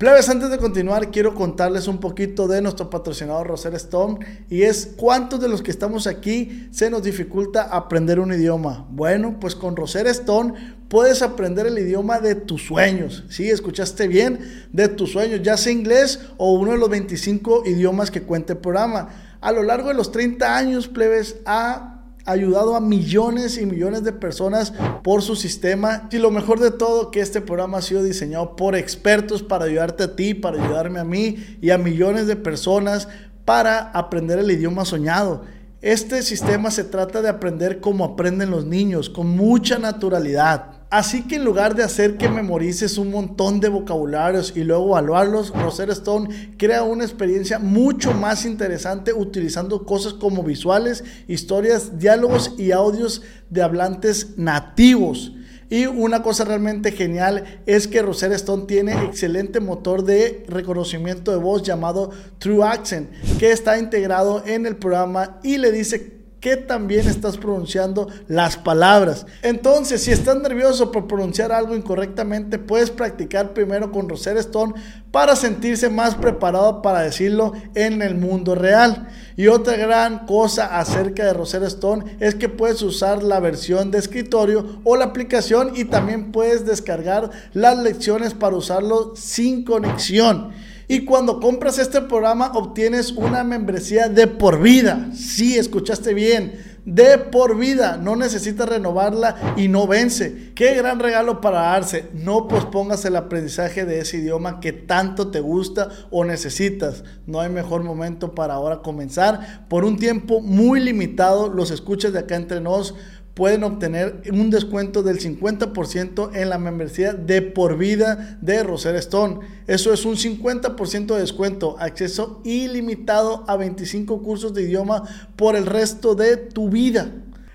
Plebes, antes de continuar, quiero contarles un poquito de nuestro patrocinador Roser Stone y es cuántos de los que estamos aquí se nos dificulta aprender un idioma. Bueno, pues con Roser Stone puedes aprender el idioma de tus sueños. Sí, escuchaste bien, de tus sueños, ya sea inglés o uno de los 25 idiomas que cuenta el programa. A lo largo de los 30 años, plebes, ha ayudado a millones y millones de personas por su sistema. Y lo mejor de todo, que este programa ha sido diseñado por expertos para ayudarte a ti, para ayudarme a mí y a millones de personas para aprender el idioma soñado. Este sistema se trata de aprender como aprenden los niños, con mucha naturalidad. Así que en lugar de hacer que memorices un montón de vocabularios y luego evaluarlos, Rosetta Stone crea una experiencia mucho más interesante utilizando cosas como visuales, historias, diálogos y audios de hablantes nativos. Y una cosa realmente genial es que Rosetta Stone tiene excelente motor de reconocimiento de voz llamado True Accent, que está integrado en el programa y le dice que también estás pronunciando las palabras. Entonces, si estás nervioso por pronunciar algo incorrectamente, puedes practicar primero con Rosetta Stone para sentirse más preparado para decirlo en el mundo real. Y otra gran cosa acerca de Rosetta Stone es que puedes usar la versión de escritorio o la aplicación y también puedes descargar las lecciones para usarlo sin conexión. Y cuando compras este programa obtienes una membresía de por vida. Sí, escuchaste bien. De por vida. No necesitas renovarla y no vence. Qué gran regalo para darse. No pospongas el aprendizaje de ese idioma que tanto te gusta o necesitas. No hay mejor momento para ahora comenzar. Por un tiempo muy limitado, los escuchas de acá entre nos pueden obtener un descuento del 50% en la membresía de por vida de Roser Stone. Eso es un 50% de descuento, acceso ilimitado a 25 cursos de idioma por el resto de tu vida.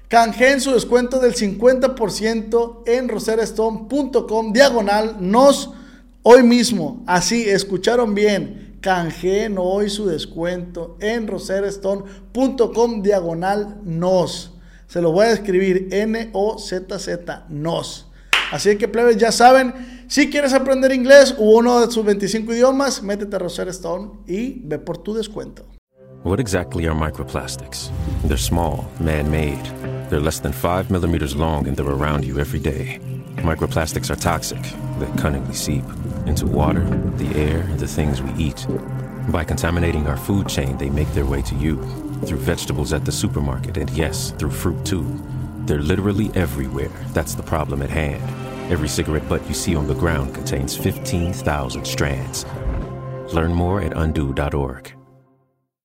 Canjeen su descuento del 50% en roserstone.com diagonal nos hoy mismo. Así, escucharon bien. Canjeen hoy su descuento en roserstone.com diagonal nos. Se lo voy a escribir N-O-Z-Z, NOS. Así que, plebes, ya saben, si quieres aprender inglés u uno de sus 25 idiomas, métete a Rosetta Stone y ve por tu descuento. What exactly are microplastics? They're small, man-made. They're less than 5 millimeters long and they're around you every day. Microplastics are toxic. They cunningly seep into water, the air, and the things we eat. By contaminating our food chain, they make their way to you through vegetables at the supermarket, and yes, through fruit too. They're literally everywhere. That's the problem at hand. Every cigarette butt you see on the ground contains 15,000 strands. Learn more at undo.org.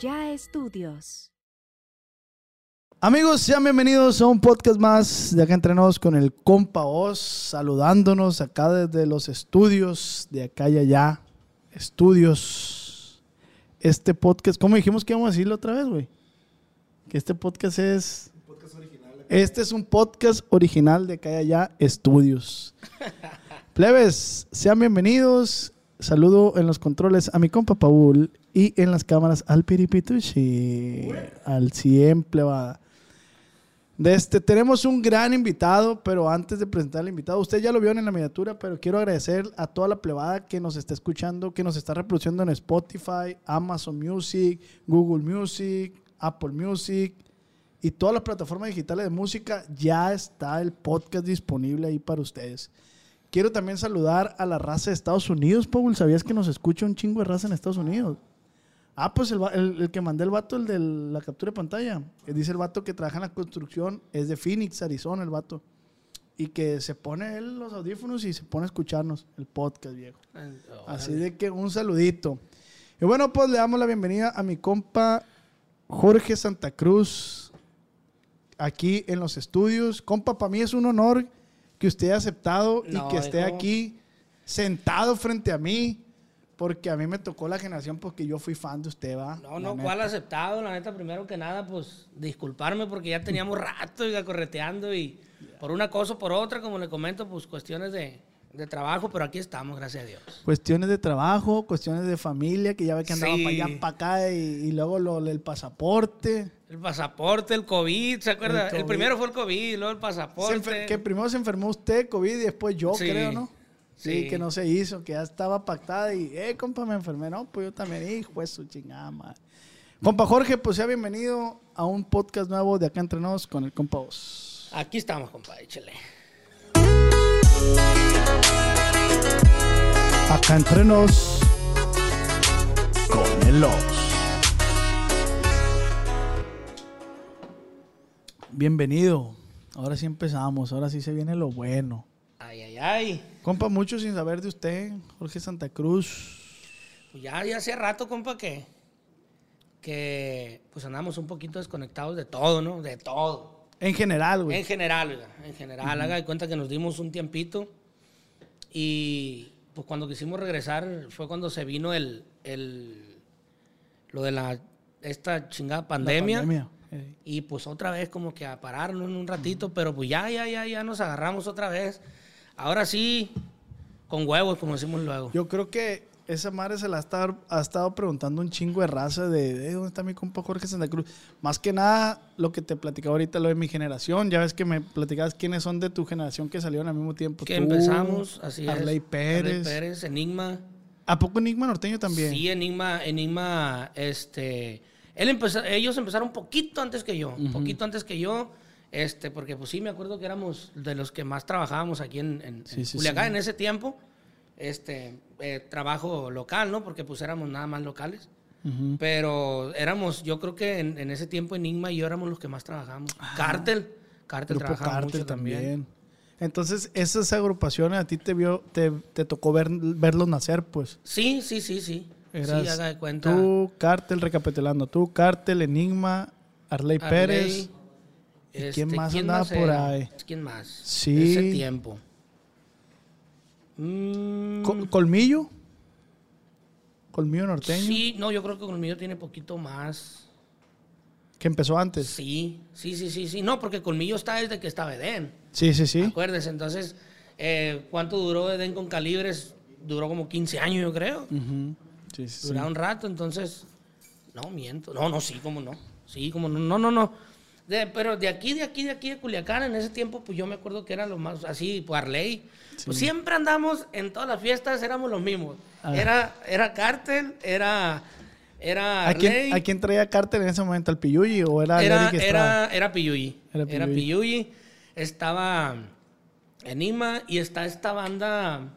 Ya Estudios. Amigos, sean bienvenidos a un podcast más de acá entrenados con el compa Oz, saludándonos acá desde los estudios de acá y allá. Estudios. Este podcast, ¿cómo dijimos que íbamos a decirlo otra vez, güey? Que este podcast es. este es un podcast original de acá y allá, Estudios. Plebes, sean bienvenidos. Saludo en los controles a mi compa Paul y en las cámaras al Piripituchi, al siempre va. Este, tenemos un gran invitado, pero antes de presentar al invitado, usted ya lo vio en la miniatura, pero quiero agradecer a toda la plebada que nos está escuchando, que nos está reproduciendo en Spotify, Amazon Music, Google Music, Apple Music y todas las plataformas digitales de música. Ya está el podcast disponible ahí para ustedes. Quiero también saludar a la raza de Estados Unidos, Paul. ¿Sabías que nos escucha un chingo de raza en Estados Unidos? Ah, pues el, que mandé el vato, el de la captura de pantalla. dice el vato que trabaja en la construcción, es de Phoenix, Arizona, el vato. Y que se pone él los audífonos y se pone a escucharnos el podcast, viejo. Así de que un saludito. Y bueno, pues le damos la bienvenida a mi compa Jorge Santa Cruz, aquí en los estudios. Compa, para mí es un honor que usted haya aceptado No, y que esté hijo. aquí sentado frente a mí, porque a mí me tocó la generación porque yo fui fan de usted, va. No, no. ¿cuál aceptado? La neta, primero que nada, pues disculparme porque ya teníamos rato oiga, correteando y por una cosa o por otra, como le comento, pues cuestiones de, de trabajo, pero aquí estamos, gracias a Dios. Cuestiones de trabajo, cuestiones de familia, que ya ve que andaba Sí. para allá, para acá, y, y luego lo, el pasaporte. El pasaporte, el COVID, ¿se acuerda? El primero fue el COVID, luego el pasaporte. enfer- que primero se enfermó usted, COVID, y después yo, Sí. creo, ¿no? Sí, Sí. que no se hizo, que ya estaba pactada y, eh, compa, me enfermé. No, pues yo también, hijo de su chingada madre. Compa Jorge, pues sea bienvenido a un podcast nuevo de Acá Entre Nos con el compa Oz. Aquí estamos, compadre, échale. Acá Entre Nos con el Oz. Bienvenido. Ahora sí empezamos, ahora sí se viene lo bueno. Ay, ay, ay. Compa, mucho sin saber de usted, Jorge Santa Cruz. Pues ya, ya hacía rato, compa, que, que pues andamos un poquito desconectados de todo, ¿no? De todo. En general, güey. En general, oiga, en general, haga de cuenta que nos dimos un tiempito y pues cuando quisimos regresar fue cuando se vino el, el lo de la esta chingada La pandemia, Eh, y pues otra vez como que a pararnos en un ratito, pero pues ya, ya, ya, ya nos agarramos otra vez. Ahora sí, con huevos, como decimos luego. Yo creo que esa madre se la ha estado, ha estado preguntando un chingo de raza de, de dónde está mi compa Jorge Santa Cruz. Más que nada, lo que te platicaba ahorita, lo de mi generación. Ya ves que me platicabas quiénes son de tu generación que salieron al mismo tiempo. que Tú, empezamos, así Arley es. Pérez. Arley Pérez, Enigma. ¿A poco Enigma Norteño también? Sí, Enigma, Enigma, este, él empezó, ellos empezaron un poquito antes que yo, un poquito antes que yo, este, porque pues sí me acuerdo que éramos de los que más trabajábamos aquí en, en- Sí, en sí, Culiacán sí. en ese tiempo, este, eh, trabajo local, ¿no? Porque pues éramos nada más locales. Ujú. Pero éramos, yo creo que en, en ese tiempo Enigma y yo éramos los que más trabajamos. Cártel, Cártel Grupo trabajaba Cártel mucho también. también. Entonces, esas agrupaciones a ti te vio, te, te tocó ver, verlos nacer, pues. Sí, sí, sí, sí. Eras sí, haga de cuenta. Tú, Cártel, recapitulando. Tú, Cártel, Enigma, Arley Arley, Pérez. ¿Y este, quién más andaba por ahí? ¿Quién más? Sí. Ese tiempo. Mm, Col- ¿Colmillo? ¿Colmillo norteño? sí, no, yo creo que Colmillo tiene poquito más. Que empezó antes. Sí, sí, sí, sí, sí. No, porque Colmillo está desde que estaba Edén. Sí, sí, sí. Acuérdese, entonces, eh, ¿cuánto duró Edén con calibres? Duró como 15 años, yo creo. Sí, sí. Duraba un rato, entonces. No, miento. No, no, sí, como no. Sí, como no. No, no, no. De- pero de aquí, de aquí, de aquí, de Culiacán, en ese tiempo, pues yo me acuerdo que era lo más así, pues Arley. Pues siempre andamos en todas las fiestas, éramos los mismos. Ah. Era, era Cártel, era. Era ¿A quién. ¿A quién traía Cártel en ese momento? ¿Al Piyuyi o era, Era, Eric era, era Piyuyi. Era. Piyuyi. Estaba Enima y está esta banda.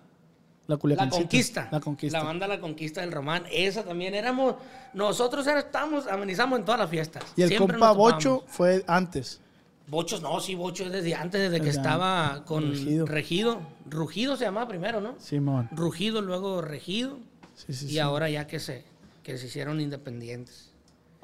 La La. Conquista. La Conquista. La banda La Conquista del Román. Esa también éramos. Nosotros estábamos, amenizamos en todas las fiestas. y el Siempre compa. Bocho fue antes. Bochos, no, sí, Bocho es desde antes, desde que estaba con Regido. Regido. Rugido se llamaba primero, ¿no? Simón. Rugido, luego Regido. Sí, sí, y sí. ahora ya que se, que se hicieron independientes.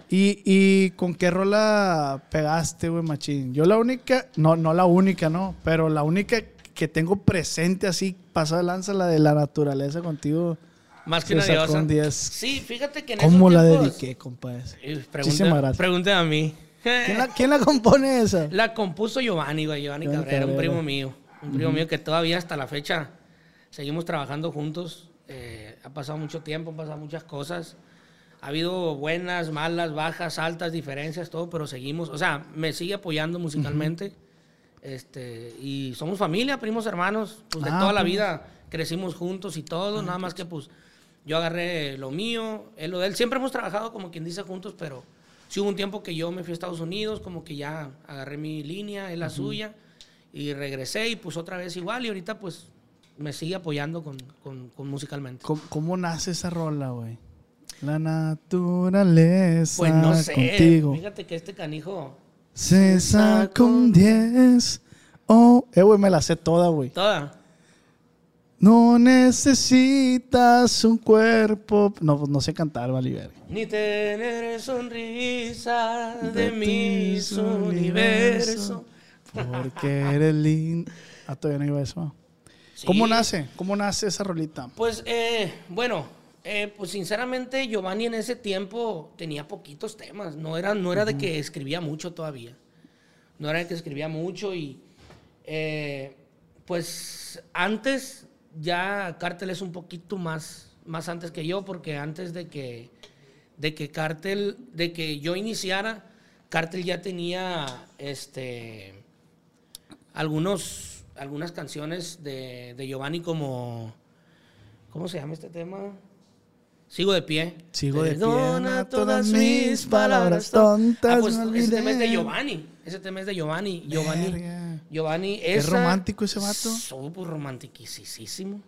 ¿Y, ¿Y con qué rola pegaste, güey, machín? Yo la única, no, no la única, ¿no? Pero la única que tengo presente así, pasada de lanza, la de la naturaleza contigo. Más que una diosa. un 10. Sí, fíjate que en ¿Cómo la tiempos- dediqué, compa? esa? Muchísimas Pregunta, gracias. pregunta a mí. ¿Quién la, quién la compone esa? La compuso Giovanni, Giovanni Giovanni Cabrera, un Cabrera. primo mío. Un primo mío que todavía hasta la fecha seguimos trabajando juntos. Eh, ha pasado mucho tiempo, han pasado muchas cosas. Ha habido buenas, malas, bajas, altas, diferencias, todo, pero seguimos. O sea, me sigue apoyando musicalmente. Este, y somos familia, primos hermanos. Pues de Ah, toda la pues. vida crecimos juntos y todo. nada más que pues yo agarré lo mío, él lo de él. Siempre hemos trabajado como quien dice juntos, pero sí hubo un tiempo que yo me fui a Estados Unidos, como que ya agarré mi línea, él la suya, y regresé y pues otra vez igual, y ahorita pues me sigue apoyando con, con- con musicalmente. ¿Cómo, cómo nace esa rola, güey? La naturaleza Pues no sé, contigo. fíjate que este canijo, Se sacó un 10. Oh, eh, güey, me la sé toda, güey. toda, No necesitas un cuerpo. No, pues no sé cantar, vale, verga. ni tener sonrisa de, tu mis universo. Porque eres lindo. Ah, todavía no iba eso. ¿Cómo nace? ¿Cómo nace esa rolita? Pues, eh, bueno, eh, pues sinceramente Giovanni en ese tiempo tenía poquitos temas. No era, no era de que escribía mucho todavía. No era de que escribía mucho y eh, pues antes ya Cártel es un poquito más, más antes que yo porque antes de que, de que Cártel, de que yo iniciara, Cártel ya tenía este algunos, algunas canciones de, de Giovanni como... ¿Cómo se llama este tema? Sigo de pie. Sigo de pie, todas mis palabras tontas, Ah, pues ese tema es de. Giovanni. Ese tema es de Giovanni. Giovanni. Verga. Giovanni Qué esa- romántico ese vato. Súper romantiquísimo.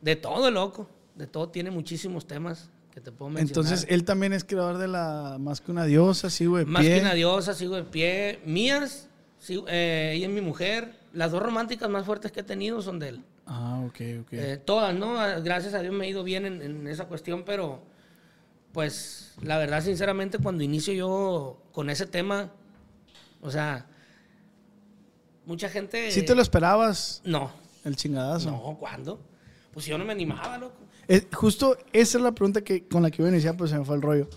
De todo, loco. De todo. Tiene muchísimos temas que te puedo mencionar. Entonces, él también es creador de la Más que una diosa, sigo de Más pie. que una diosa, sigo de pie. Mías, sigo- eh, ella es mi mujer. Las dos románticas más fuertes que he tenido son de él. Ah, ok, ok. Eh, todas, ¿no? Gracias a Dios me he ido bien en, en esa cuestión, pero pues la verdad, sinceramente, cuando inicio yo con ese tema, o sea, mucha gente... ¿Sí te lo esperabas, No, el chingadazo? no, ¿cuándo? Pues yo no me animaba, loco. Eh, justo esa es la pregunta que, con la que iba a iniciar, pues se me fue el rollo.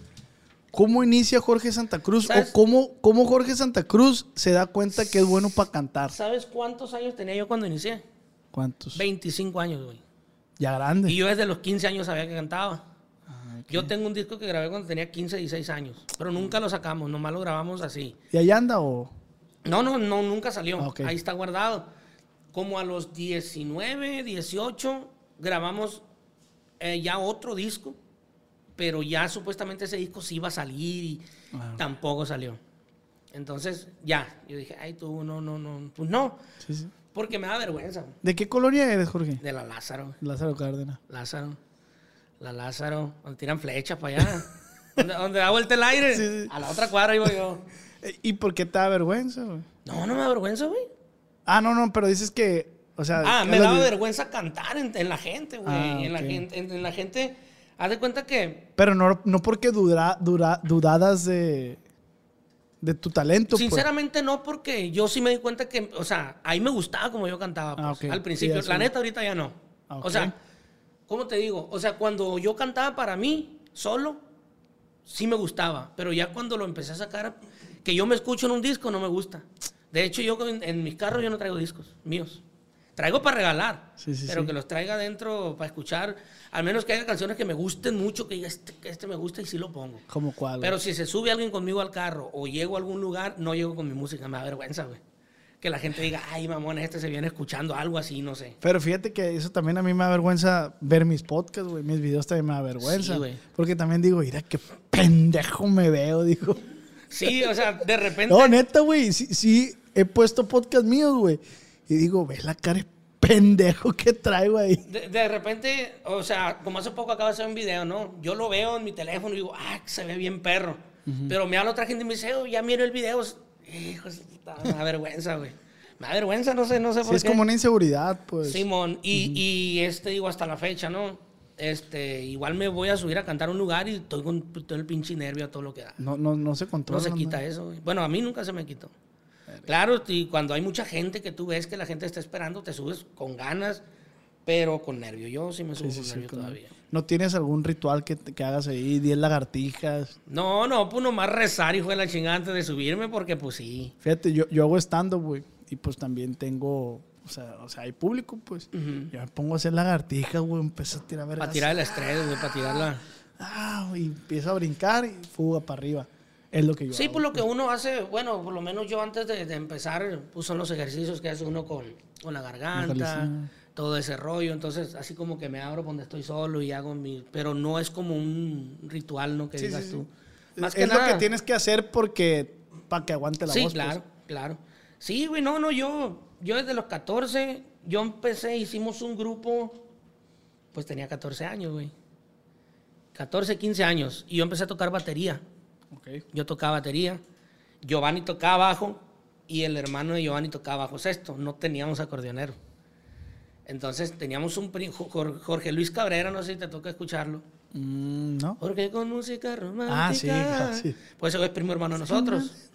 ¿Cómo inicia Jorge Santa Cruz? ¿Sabes? ¿O cómo, cómo Jorge Santa Cruz se da cuenta que es bueno para cantar? ¿Sabes cuántos años tenía yo cuando inicié? ¿Cuántos? 25 años, güey. Ya grande. Y yo desde los 15 años sabía que cantaba. Ah, Yo tengo un disco que grabé cuando tenía 15, 16 años, pero nunca lo sacamos, nomás lo grabamos así. ¿Y ahí anda o...? No, no, no, nunca salió. Ah. Ahí está guardado. Como a los 19, 18, grabamos eh, ya otro disco, pero ya supuestamente ese disco sí iba a salir y Ah. tampoco salió. Entonces, ya, yo dije, ay, tú, no, no, no, pues no, Sí, sí. Porque me da vergüenza. ¿De qué colonia eres, Jorge? De la Lázaro, Lázaro Cárdenas. Lázaro, la Lázaro, donde tiran flechas para allá, donde, donde da vuelta el aire, Sí, sí. a la otra cuadra iba yo. Eh, ¿Y por qué te da vergüenza, güey? No, no me da vergüenza, güey. Ah, no, no, pero dices que... O sea, Ah, me daba vergüenza cantar en, en la gente, güey. Ah, en, la gente, en, en la gente, haz de cuenta que, Pero no, no porque dura, dura, dudadas de, de tu talento. pues. sinceramente no, porque yo sí me di cuenta que, o sea, ahí me gustaba como yo cantaba, pues, Ah, al principio. Eso La neta, ahorita ya no. Ah. O sea, ¿cómo te digo? O sea, cuando yo cantaba para mí, solo, sí me gustaba. Pero ya cuando lo empecé a sacar, que yo me escucho en un disco, no me gusta. De hecho, yo en, en mis carros yo no traigo discos míos. Traigo para regalar, Sí, sí, pero sí. que los traiga adentro para escuchar. Al menos que haya canciones que me gusten mucho, que diga, este, que este me gusta y sí lo pongo. Como cuál. Pero si se sube alguien conmigo al carro o llego a algún lugar, no llego con mi música, me da vergüenza, güey. Que la gente diga, ay, mamón, este se viene escuchando algo así, no sé. Pero fíjate que eso también a mí me da vergüenza ver mis podcasts, güey. Mis videos también me da vergüenza. Sí, porque también digo, mira qué pendejo me veo, digo. Sí, o sea, de repente. No, neta, güey. Sí, sí, he puesto podcast míos, güey. Y digo, ve la cara de pendejo que traigo ahí. De, de repente, o sea, como hace poco acaba de hacer un video, ¿no? Yo lo veo en mi teléfono y digo, ah, se ve bien perro. Pero me habla otra gente y me dice, oh, ya miro el video. Hijo, me da vergüenza, güey. Me da vergüenza, no sé, no sé Sí, por es qué. como una inseguridad, pues. Simón, y, y este, digo, hasta la fecha, ¿no? Este, igual me voy a subir a cantar a un lugar y estoy con todo el pinche nervio a todo lo que da. No, no, no se No controla. se quita eso. güey. Bueno, a mí nunca se me quitó. Claro, y cuando hay mucha gente que tú ves que la gente está esperando, te subes con ganas, pero con nervio. Yo sí me subo Sí, con sí, nervio todavía. ¿No tienes algún ritual que, que hagas ahí? 10 lagartijas. No, no, pues nomás rezar y fue la chingada antes de subirme, porque pues sí. Fíjate, yo, yo hago stand-up, güey. Y pues también tengo. O sea, o sea hay público, pues. Yo me pongo a hacer lagartijas, güey. Empiezo a tirar vergas. Para tirar el estrés, güey, para tirarla. Ah, y empiezo a brincar y fuga para arriba. Es lo que yo Sí, hago. pues lo que uno hace, bueno, por lo menos yo antes de, de empezar, pues son los ejercicios que hace uno con, con la garganta, todo ese rollo. Entonces, así como que me abro donde estoy solo y hago mi. Pero no es como un ritual, ¿no? Que Sí, digas sí, sí. tú. es lo que tienes que hacer porque. Para que aguante la sí, voz. pues. claro, claro. Sí, güey, no, no, yo, yo desde los 14, yo empecé, hicimos un grupo, pues tenía 14 años, güey. 14, 15 años. Y yo empecé a tocar batería. Yo tocaba batería, Giovanni tocaba bajo y el hermano de Giovanni tocaba bajo sexto. No teníamos acordeonero. Entonces teníamos un Jorge Luis Cabrera, no sé si te toca escucharlo. Mm, ¿No? Porque con música romántica. Ah, sí, ah, sí. Pues ese güey es primo hermano de nosotros.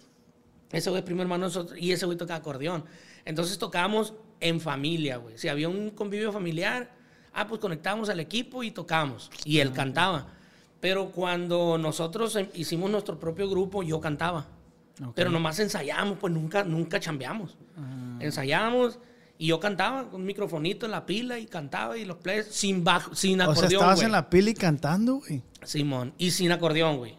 Ese güey es primo hermano de nosotros y ese güey toca acordeón. Entonces tocábamos en familia, güey. Si había un convivio familiar, ah, pues conectábamos al equipo y tocábamos. Y él cantaba. Pero cuando nosotros em- hicimos nuestro propio grupo, yo cantaba. Pero nomás ensayábamos, pues nunca, nunca chambeamos. Ensayábamos y yo cantaba con un microfonito en la pila y cantaba y los plays sin bajo, sin O sea, acordeón, estabas en la pila y cantando, güey. Simón, y sin acordeón, güey.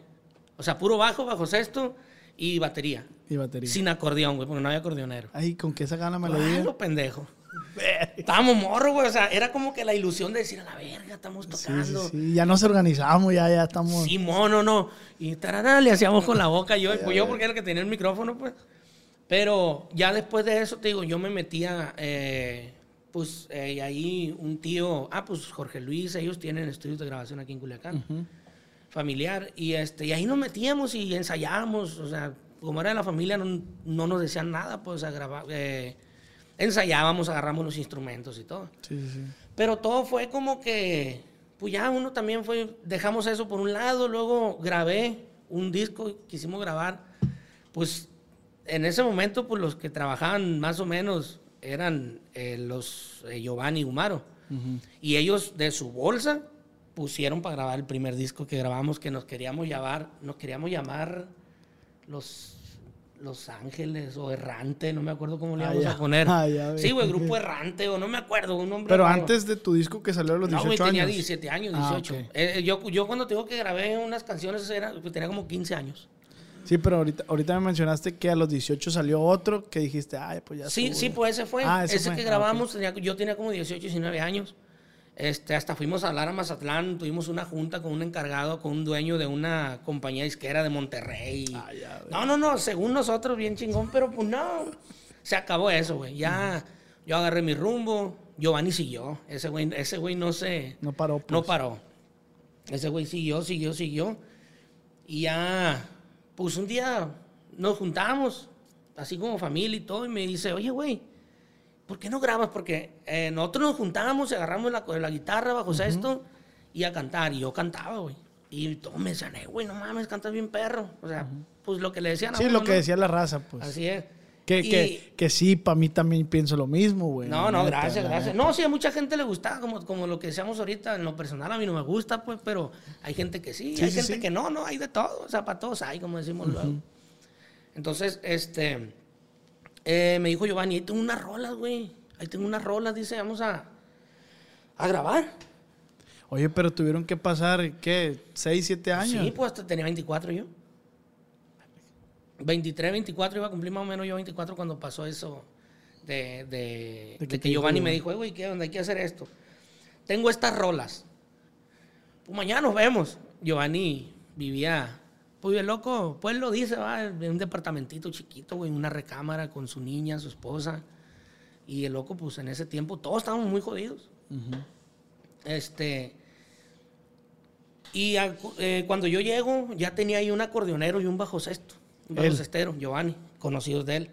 O sea, puro bajo, bajo sexto y batería. Y batería. Sin acordeón, güey, porque no había acordeonero. Ay, ¿con qué sacaban la melodía? lo pendejo. Estábamos morros, güey. O sea, era como que la ilusión de decir a la verga, estamos Sí, sí, tocando. sí. Ya nos organizamos, ya, ya estamos. Simón, no, no. Y tarará, le hacíamos con la boca. Yo, pues yo porque era el que tenía el micrófono, pues. Pero ya después de eso, te digo, yo me metía, eh, pues eh, y ahí un tío, ah, pues Jorge Luis, ellos tienen estudios de grabación aquí en Culiacán, familiar. Y, este, y ahí nos metíamos y ensayábamos, o sea, como era de la familia, no, no nos decían nada, pues a grabar. eh, ensayábamos, agarramos los instrumentos y todo. Sí, sí, sí. Pero todo fue como que, pues ya uno también fue, dejamos eso por un lado, luego grabé un disco, quisimos grabar, pues en ese momento, pues los que trabajaban más o menos eran eh, los eh, Giovanni y Humaro. Y ellos de su bolsa pusieron para grabar el primer disco que grabamos, que nos queríamos llamar, nos queríamos llamar los... Los Ángeles o Errante, no me acuerdo cómo le Ah, íbamos ya. a poner. Ah, ya, sí, güey. Grupo Errante o no me acuerdo, un nombre Pero raro. antes de tu disco que salió a los No, 18 güey, tenía años. 17 años, Ah, 18. ok. Eh, eh, yo, yo cuando te digo que grabé unas canciones era, pues, tenía como 15 años. Sí, pero ahorita, ahorita me mencionaste que a los 18 salió otro que dijiste, ay, pues ya Sí, estuvo, sí, ya". pues ese fue. Ah, ese ese fue. que Ah, grabamos, tenía- yo tenía como 18, 19 años. Este, hasta fuimos a hablar a Mazatlán, tuvimos una junta con un encargado, con un dueño de una compañía disquera de Monterrey. Ah, ya, no, no, no, según nosotros bien chingón, pero pues no, se acabó eso, güey. Ya, yo agarré mi rumbo, Giovanni siguió, ese güey, ese güey no se... No paró, pues. No paró. Ese güey siguió, siguió, siguió. Y ya, pues un día nos juntamos, así como familia y todo, y me dice, oye, güey, ¿por qué no grabas? Porque eh, nosotros nos juntábamos agarramos la, la guitarra bajo esto y a cantar. Y yo cantaba, güey. Y todos me decían, eh, güey, no mames, cantas bien perro. O sea, pues lo que le decían a Sí, uno, lo que decía la raza, pues. Así es. Que, Y- que, que sí, para mí también pienso lo mismo, güey. no, no, neta, gracias, gracias. No, sí, a mucha gente le gusta, como, como lo que decíamos ahorita, en lo personal a mí no me gusta, pues, pero hay gente que sí, Sí, hay sí, gente sí. que no, no, hay de todo, o sea, para todos hay, como decimos luego. Entonces, este, eh, me dijo Giovanni, ahí tengo unas rolas, güey, ahí tengo unas rolas, dice, vamos a, a grabar. Oye, pero tuvieron que pasar, ¿qué? ¿6, 7 años? Sí, pues hasta tenía 24 yo. 23, 24, iba a cumplir más o menos yo 24 cuando pasó eso de, de, De que de Giovanni me dijo, "Eh, güey, ¿qué onda? Hay que hacer esto. Tengo estas rolas. Pues mañana nos vemos. Giovanni vivía, pues bien loco, pues lo dice, va, en un departamentito chiquito, güey, una recámara con su niña, su esposa. Y el loco, pues en ese tiempo todos estábamos muy jodidos. Este. Y a- eh, cuando yo llego, ya tenía ahí un acordeonero y un bajo sexto. Un bajo sextero, Giovanni, conocidos de él.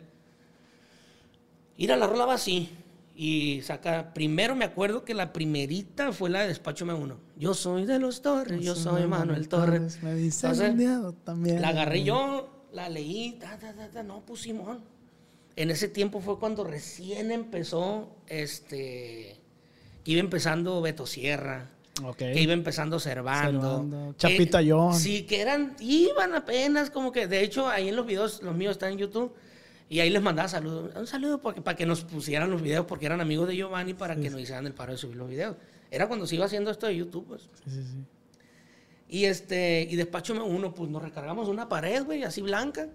Ir a la rola va así. Y saca, primero me acuerdo que la primerita fue la de Despacho M1. Yo soy de los Torres, yo soy Manuel Torres. Me dicen Entonces, también. La agarré yo, la leí, ta, ta, ta, no, pues Simón. En ese tiempo fue cuando recién empezó, este, que iba empezando Beto Sierra, que iba empezando Servando. Servando, que- Chapita John. Sí, que eran, iban apenas como que, de hecho, ahí en los videos, los míos están en YouTube, y ahí les mandaba saludos, un saludo porque, para que nos pusieran los videos, porque eran amigos de Giovanni, para que nos hicieran el paro de subir los videos. Era cuando se iba haciendo esto de YouTube, pues. Sí, sí, sí. Y este, y despacho uno, pues nos recargamos una pared, güey, así blanca,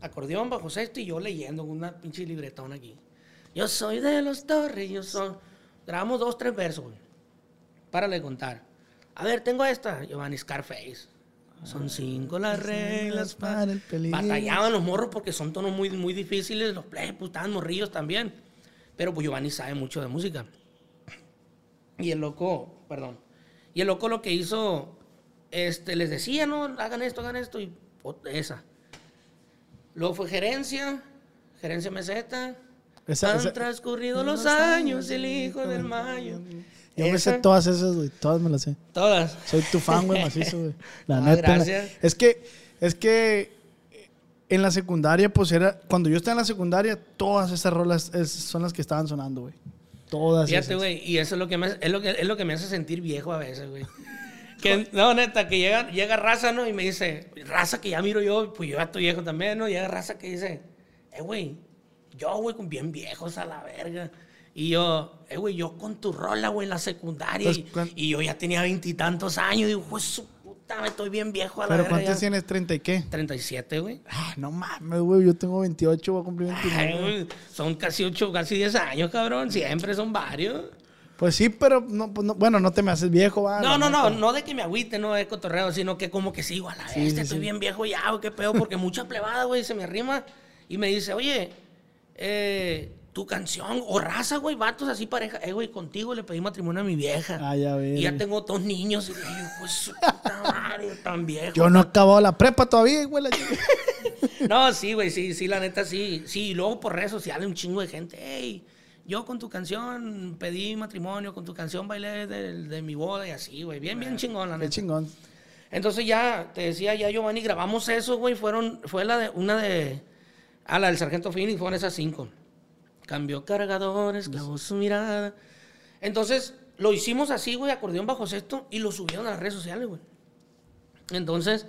acordeón bajo sexto y yo leyendo una pinche libretón aquí. Yo soy de los Torres, yo soy. Grabamos dos, tres versos, güey. Párale de contar. A ver, tengo esta, Giovanni Scarface. Son cinco las reglas para el peligro. Batallaban los morros porque son tonos muy, muy difíciles. Los plebes, pues estaban morrillos también. Pero pues Giovanni sabe mucho de música. Y el loco, perdón. Y el loco lo que hizo, este, les decía, no, hagan esto, hagan esto, y esa. Luego fue gerencia, gerencia meseta. Esa- Han esa- transcurrido los años, el hijo del mayo. Yo me sé todas esas, güey. Todas me las sé. Todas. Soy tu fan, güey, macizo, güey. La Ah, neta. gracias. Es que, es que en la secundaria, pues era. Cuando yo estaba en la secundaria, todas esas rolas es- son las que estaban sonando, güey. Todas Fíjate, güey, y eso es lo, que me, hace- es, lo que, es lo que me hace sentir viejo a veces, güey. Que, no, neta, que llega, llega raza, ¿no? Y me dice, raza que ya miro yo, pues yo ya estoy viejo también, ¿no? Llega raza que dice, eh, güey, yo, güey, con bien viejos a la verga. Y yo, eh, güey, yo con tu rola, güey, en la secundaria. Pues, y, ¿cuán- y yo ya tenía veintitantos años. Digo, pues su puta, me estoy bien viejo a la Pero verga. ¿cuántos ya". tienes? ¿30 y qué? 37, güey. Ah, no mames, güey. Yo tengo 28, voy a cumplir Ay, 29. güey, Son casi 8, casi 10 años, cabrón. Siempre son varios. Pues sí, pero no, pues no- bueno, no te me haces viejo, va. No, no, no, no de que me agüite, no de cotorreo, sino que como que sigo a la vez, Sí, sí, estoy sí. bien viejo ya, güey, qué pedo, porque mucha plebada, güey, se me arrima y me dice, oye, eh, tu canción, o raza, güey, vatos así pareja, eh, güey, contigo le pedí matrimonio a mi vieja. Ah, ya ves. Y ya tengo dos niños, y digo, pues su puta madre, tan viejo. Yo no he acabado la prepa todavía, güey. la. No, sí, güey, sí, sí, la neta, sí. Sí, y luego por redes sociales un chingo de gente, hey, yo con tu canción pedí matrimonio, con tu canción bailé de, de mi boda y así, güey, bien, bien chingón, la Qué neta. chingón. Entonces ya, te decía ya Giovanni, grabamos eso, güey. Fueron, fue la de, una de, a la del Sargento Phoenix, fueron esas cinco. Cambió cargadores, clavó su mirada. Entonces, lo hicimos así, güey, acordeón bajo sexto, y lo subieron a las redes sociales, güey. Entonces,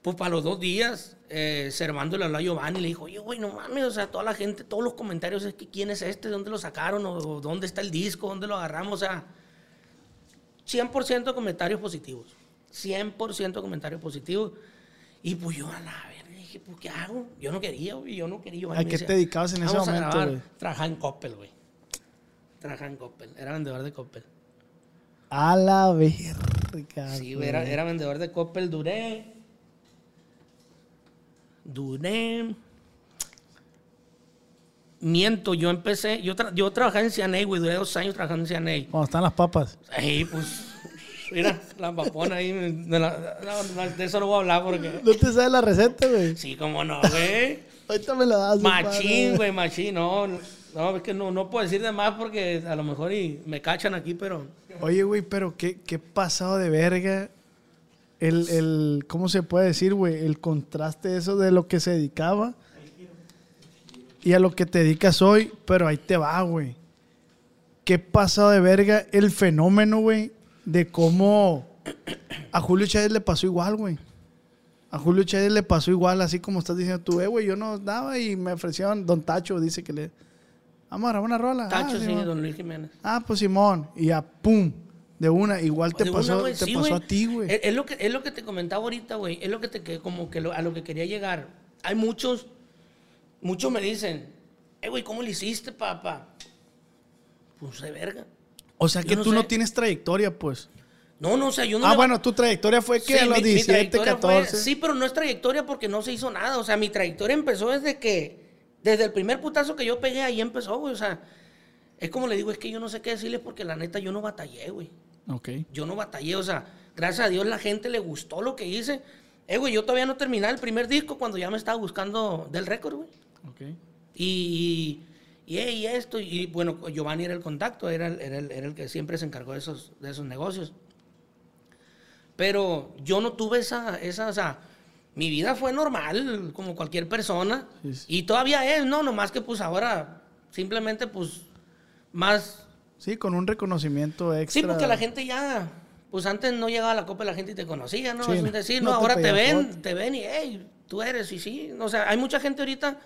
pues para los dos días, eh, Servando le habló a Giovanni y le dijo, oye, güey, no mames, o sea, toda la gente, todos los comentarios es que quién es este, dónde lo sacaron, o, o dónde está el disco, dónde lo agarramos, o sea, 100% comentarios positivos. 100% comentarios positivos. Y pues yo a la dije, pues ¿qué hago? Yo no quería, güey, yo no quería. ¿A qué decía, te dedicabas en ese "Vamos a momento, grabar". güey? Trabajaba en Coppel, güey. Trabajaba en Coppel. Era vendedor de Coppel. A la verga. Sí, güey, era, era vendedor de Coppel. Duré. Duré. Miento, yo empecé. Yo, tra- yo trabajaba en CNA, güey. Duré dos años trabajando en CNA. Cuando están las papas. Ahí, pues. Mira, la papona ahí. de, la- de eso no voy a hablar porque. ¿No te sabes la receta, güey? Sí, cómo no, güey. Ahorita me la das. Machín, güey, machín. No, no, es que no, no puedo decir de más porque a lo mejor y me cachan aquí, pero. Oye, güey, pero qué, qué pasado de verga. El, el, ¿cómo se puede decir, güey? El contraste eso de lo que se dedicaba y a lo que te dedicas hoy, pero ahí te va, güey. Qué pasado de verga el fenómeno, güey, de cómo a Julio Chávez le pasó igual, güey. A Julio Chávez le pasó igual, así como estás diciendo tú, eh, güey, yo no daba y me ofrecieron, Don Tacho dice que le... Vamos a grabar una rola. Tacho, Ah, sí, Simón. don Luis Jiménez. Ah, pues Simón. Y ya, pum. De una. Igual te De pasó, una, te sí, pasó a ti, güey. Es, es lo que, es lo que te comentaba ahorita, güey. Es lo que te como que lo- a lo que quería llegar. Hay muchos, muchos me dicen, eh, güey, ¿cómo le hiciste, papá? Pues de verga. O sea que no tú no tienes trayectoria, pues. No, no, o sea, yo no ah, bueno, tu trayectoria fue que Sí, a los mi- mi 17, trayectoria fue- 14. sí, pero no es trayectoria porque no se hizo nada. O sea, mi trayectoria empezó desde que, desde el primer putazo que yo pegué, ahí empezó, güey. O sea, es como le digo, es que yo no sé qué decirles porque la neta yo no batallé, güey. Ok. Yo no batallé, o sea, gracias a Dios la gente le gustó lo que hice. Eh, güey, yo todavía no terminaba el primer disco cuando ya me estaba buscando del récord, güey. Ok. Y, y, eh, y esto, y bueno, Giovanni era el contacto, era el, era el- era el que siempre se encargó de esos, de esos negocios. Pero yo no tuve esa, esa, o sea, mi vida fue normal, como cualquier persona. Sí, sí. Y todavía es, ¿no? Nomás que pues ahora simplemente pues más... Sí, con un reconocimiento extra. Sí, porque la gente ya, pues antes no llegaba a la copa la gente y te conocía, ¿no? Sí, es un decir, no no, te ahora te ven, foto. te ven y, hey, tú eres, y sí. O sea, hay mucha gente ahorita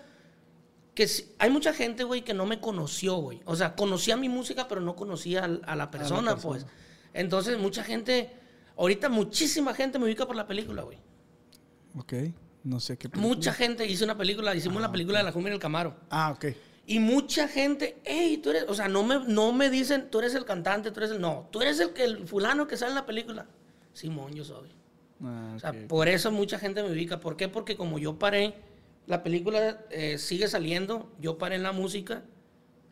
que hay mucha gente, güey, que no me conoció, güey. O sea, conocía mi música, pero no conocía a, la persona, pues. Entonces, mucha gente, ahorita muchísima gente me ubica por la película, güey. Ok. No sé qué. película. Mucha gente hizo una película, hicimos la película de la cumbia en el Camaro. Ah, ok. Y mucha gente, hey, tú eres, o sea, no me, no me dicen, tú eres el cantante, tú eres el, no, tú eres el, que, el fulano que sale en la película. Simón, yo soy. Ah, O sea, por eso mucha gente me ubica. ¿Por qué? Porque como yo paré, la película eh, sigue saliendo, yo paré en la música,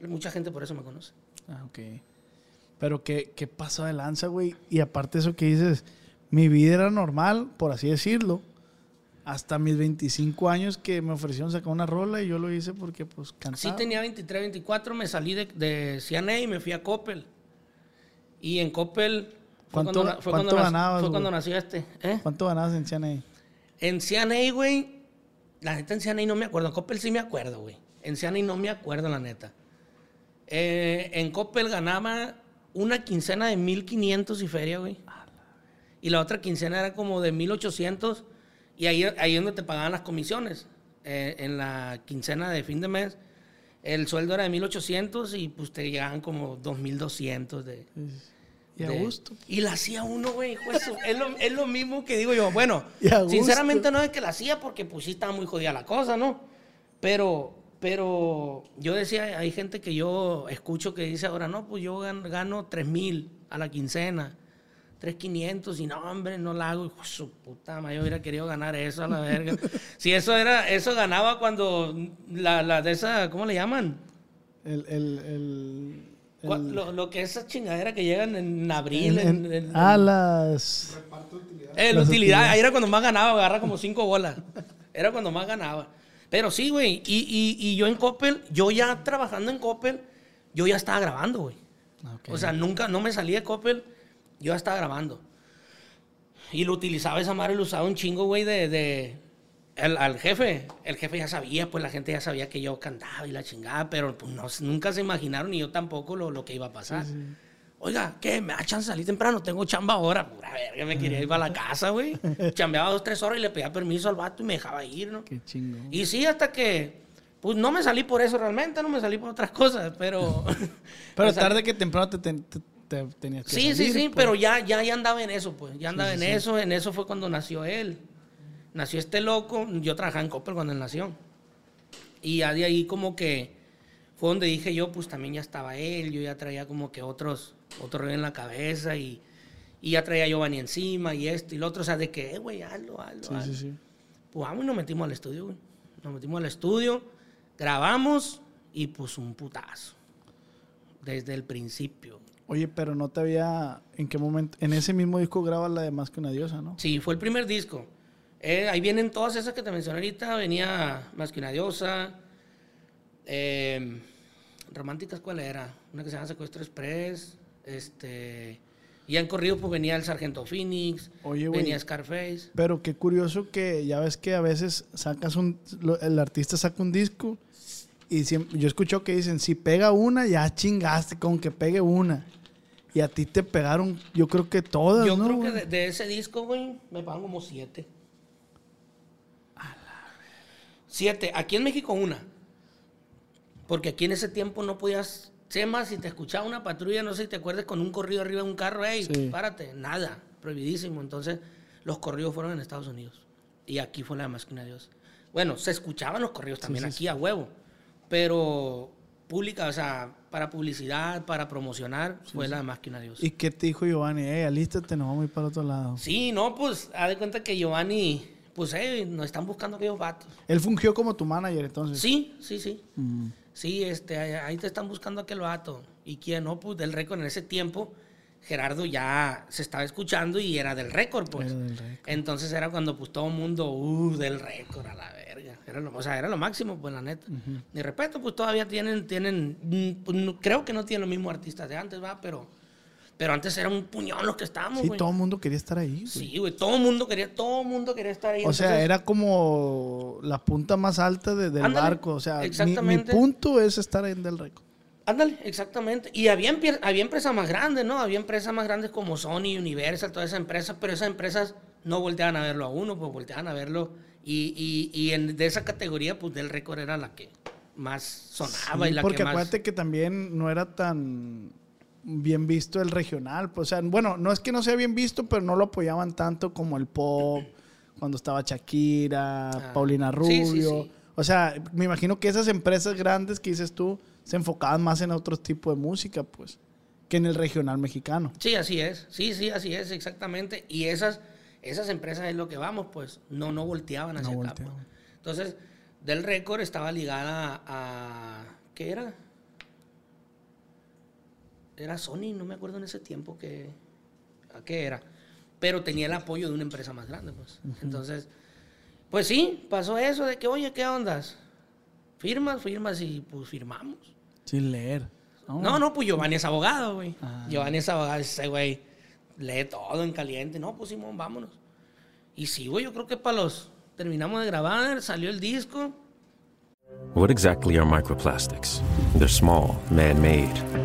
mucha gente por eso me conoce. Ah, ok. Pero qué, qué pasó de lanza, güey. Y aparte eso que dices, mi vida era normal, por así decirlo. Hasta mis 25 años que me ofrecieron sacar una rola y yo lo hice porque pues Sí cantaba. tenía 23, 24, me salí de, de CNA y me fui a Coppel. Y en Coppel fue ¿Cuánto- cuando, fue cuánto cuando ganabas, fue cuando nació este. ¿eh? ¿Cuánto ganabas en CNA? En CNA, güey, La neta, en Cianey no me acuerdo. En Coppel sí me acuerdo, güey. En Cianey no me acuerdo, la neta. Eh, en Coppel ganaba una quincena de 1500 y feria, güey. Y la otra quincena era como de 1800. Y ahí, ahí es donde te pagaban las comisiones. Eh, en la quincena de fin de mes, el sueldo era de 1800 y pues te llegaban como 2200 de. Y a de- gusto. Y la hacía uno, güey. es, lo, es lo mismo que digo yo. Bueno, sinceramente no es que la hacía porque pues sí estaba muy jodida la cosa, ¿no? Pero, pero yo decía, hay gente que yo escucho que dice ahora, no, pues yo gan- gano 3 mil a la quincena. 3.500 y no, hombre, no la hago. Hijo su puta madre, yo hubiera querido ganar eso a la verga. si eso era, eso ganaba cuando la, la de esa, ¿cómo le llaman? El, el, el, el- Lo, lo que esas chingaderas que llegan en abril. en- en- en- en- ah, las... Eh, la utilidad, utilidades. ahí era cuando más ganaba, agarra como cinco bolas. Era cuando más ganaba. Pero sí, güey. Y, y- y yo en Coppel, yo ya trabajando en Coppel, yo ya estaba grabando, güey. Ok. O sea, nunca, no me salí de Coppel, yo ya estaba grabando. Y lo utilizaba esa madre, lo usaba un chingo, güey, de, de- el- al jefe. El jefe ya sabía, pues la gente ya sabía que yo cantaba y la chingada, pero pues no, nunca se imaginaron, ni yo tampoco, lo, lo que iba a pasar. Oiga, ¿qué? ¿Me da chance de salir temprano? Tengo chamba ahora. Pura verga, me quería ir para la casa, güey. Chambeaba dos, tres horas y le pedía permiso al vato y me dejaba ir, ¿no? Qué chingo. Y sí, hasta que, pues no me salí por eso realmente, no me salí por otras cosas, pero... Pero tarde que temprano te, te- te- te tenías que Sí, sí, salir, sí, pues. pero ya, ya, ya andaba en eso, pues. Ya andaba sí, en sí. eso. En eso fue cuando nació él. Nació este loco. Yo trabajaba en Coppel cuando él nació. Y ya de ahí como que fue donde dije yo, pues también ya estaba él. Yo ya traía como que otros, otro rollo en la cabeza y, y ya traía Giovanni encima y esto y lo otro. O sea, de que, eh, güey, hazlo, hazlo, Sí, hazlo. sí, sí. Pues vamos y nos metimos al estudio, güey. Nos metimos al estudio, grabamos y pues un putazo. Desde el principio. Oye, pero no te había... ¿En qué momento? En ese mismo disco grabas la de Más que una diosa, ¿no? Sí, fue el primer disco. Eh, ahí vienen todas esas que te mencioné ahorita. Venía Más que una diosa. eh, Románticas, ¿cuál era? Una que se llama Secuestro Express. Este, y en corrido pues venía el Sargento Phoenix. Oye, güey. venía Scarface. Pero qué curioso que ya ves que a veces sacas un... el artista saca un disco y siem- yo escucho que dicen, si pega una, ya chingaste con que pegue una. Y a ti te pegaron, yo creo que todas, Yo ¿no, creo que güey? de, de ese disco, güey, me pagan como siete. Siete. Aquí en México una. Porque aquí en ese tiempo no podías... Más, si te escuchaba una patrulla, no sé si te acuerdas, con un corrido arriba de un carro, hey, Sí. párate. Nada. Prohibidísimo. Entonces, los corridos fueron en Estados Unidos. Y aquí fue la de que una Dios. Bueno, se escuchaban los corridos también sí, aquí a huevo. Pero pública, o sea, para publicidad, para promocionar, fue la de que una Dios. ¿Y qué te dijo Giovanni? Ey, alístate, nos vamos a ir para otro lado. Sí, no, pues, haz de cuenta que Giovanni, pues, eh, nos están buscando aquellos vatos. Él fungió como tu manager, entonces. Sí, sí, sí. Mm. Sí, este, ahí- te están buscando aquel vato. ¿Y quién no? Pues del récord en ese tiempo, Gerardo ya se estaba escuchando y era del récord, pues. Era del récord. Entonces era cuando, pues, todo el mundo, uh, del récord, a la verga. Era lo, o sea, era lo máximo, pues, la neta. Mi respeto, pues, todavía tienen, tienen, mm, pues, creo que no tienen los mismos artistas de antes, va, pero, pero antes era un puñón los que estábamos, Sí, güey. todo el mundo quería estar ahí. güey. Sí, güey, todo el mundo quería, todo el mundo quería estar ahí. O sea, era como la punta más alta de- del Ándale, barco. O sea, mi- punto es estar en del récord. Ándale, exactamente. Y había, había empresas más grandes, ¿no? Había empresas más grandes como Sony, Universal, todas esas empresas, pero esas empresas no volteaban a verlo a uno, pues volteaban a verlo. Y, y, y en, de esa categoría, pues del récord era la que más sonaba Sí, y la porque que más... acuérdate que también no era tan bien visto el regional. Pues, o sea, bueno, no es que no sea bien visto, pero no lo apoyaban tanto como el pop, cuando estaba Shakira, Ah, Paulina Rubio. sí, sí. O sea, me imagino que esas empresas grandes que dices tú se enfocaban más en otro tipo de música, pues, que en el regional mexicano. Sí, así es. Sí, sí, así es, exactamente. Y esas, esas empresas es lo que vamos, pues, no, no volteaban hacia No acá. volteaban. pues. Entonces, del récord estaba ligada a... ¿Qué era? Era Sony, no me acuerdo en ese tiempo que, a qué era. Pero tenía el apoyo de una empresa más grande, pues. Entonces, pues sí, pasó eso de que, oye, ¿qué ondas? Firmas, firmas y pues firmamos. Sin leer. No, no, pues Giovanni es abogado, güey. Ah. Giovanni es abogado, ese güey lee todo en caliente. No, pues Simón, vámonos. Y sí, güey, yo creo que para los, terminamos de grabar, salió el disco. What exactly are microplastics? They're small, man made.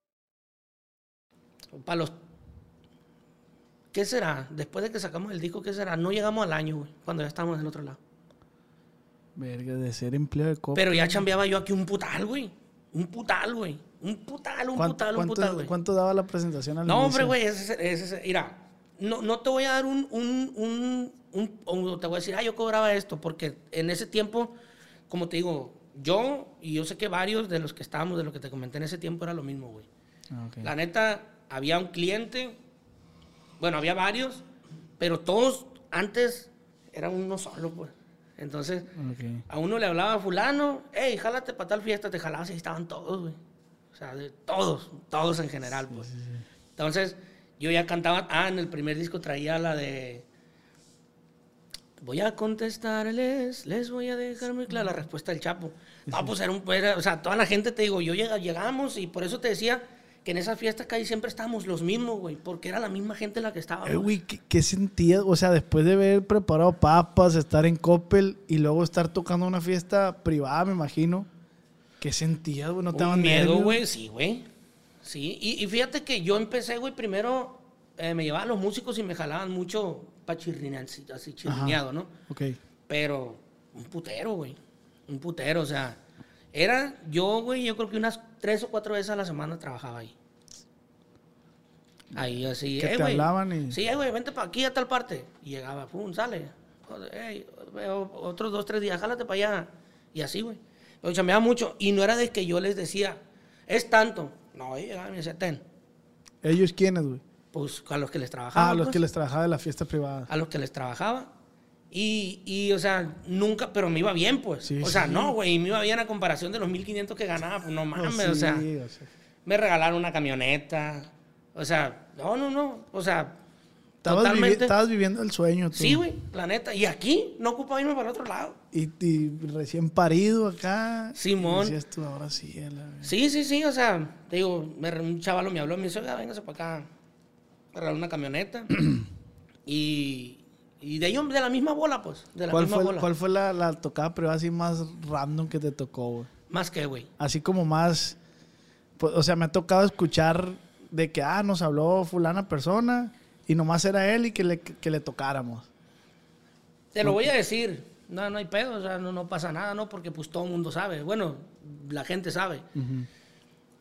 Para los. ¿Qué será? Después de que sacamos el disco, ¿qué será? No llegamos al año, güey, cuando ya estábamos del otro lado. Verga, de ser empleado de copa. Pero ya chambeaba yo aquí un putal, güey. Un putal, güey. Un putal, un ¿Cuánto, putal, un putal, güey. ¿Cuánto daba la presentación al No, hombre, güey, ese, ese, ese- mira, no, no te voy a dar un, un, un, un- o te voy a decir, ah, yo cobraba esto, porque en ese tiempo, como te digo, yo y yo sé que varios de los que estábamos, de lo que te comenté en ese tiempo, era lo mismo, güey. Ah. La neta, había un cliente, bueno, había varios, pero todos antes eran uno solo, pues. Entonces, Ok. a uno le hablaba fulano, hey, jálate para tal fiesta, te jalabas y estaban todos, güey. O sea, de todos, todos en general, pues. Entonces, yo ya cantaba, ah, en el primer disco traía la de... Voy a contestarles, les voy a dejar muy clara la respuesta del Chapo. No, pues era un... era- o sea, toda la gente, te digo, yo llega, llegamos y por eso te decía que en esas fiestas casi siempre estábamos los mismos, güey, porque era la misma gente la que estaba. Eh, güey, ¿qué, qué sentías? O sea, después de haber preparado papas, estar en Coppel y luego estar tocando una fiesta privada, me imagino. ¿Qué sentías, güey? ¿No te daban miedo, güey, sí, güey. Sí, y, y fíjate que yo empecé, güey, primero eh, me llevaban los músicos y me jalaban mucho para chirrinear, así, así chirrineado, ¿no? Ok. Pero un putero, güey. Un putero, o sea, era yo, güey, yo creo que unas tres o cuatro veces a la semana trabajaba ahí. Ahí, así. Que "Eh, te güey". hablaban y- Sí, eh, güey, vente para aquí a tal parte. Y llegaba, pum, sale. Joder, otros dos, tres días, jálate para allá. Y así, güey. Pero chambeaba mucho. Y no era de que yo les decía, es tanto. No, ellos llegaban y me decían, ten. ¿Ellos quiénes, güey? Pues a los que les trabajaba. Ah, los pues que les trabajaba de la fiesta privada. a los que les trabajaba. Y, y, o sea, nunca, pero me iba bien, pues. Sí, o sea, sí. no, güey, me iba bien a comparación de los 1500 que ganaba, pues no mames, o, sea, sí, o sea, me regalaron una camioneta. O sea, no, no, no, o sea, Estabas, vivi- totalmente. estabas viviendo el sueño, tú. Sí, güey, la neta. Y aquí no ocupaba irme para el otro lado. Y, y recién parido acá. Simón. Y tú, ahora sí. la. Sí, sí, sí, o sea, te digo, me, un chavalo me habló, me dice, oiga, véngase para acá. Me regaló una camioneta. y, y de ellos, de la misma bola, pues, de la ¿Cuál misma fue, bola. ¿Cuál fue la, la tocada privada así más random que te tocó, güey? Más que, güey. Así como más. pues, o sea, me ha tocado escuchar de que, ah, nos habló fulana persona y nomás era él y que le, que le tocáramos. Te lo voy a decir. No, no hay pedo, o sea, no, no pasa nada, ¿no? Porque pues todo el mundo sabe. Bueno, la gente sabe.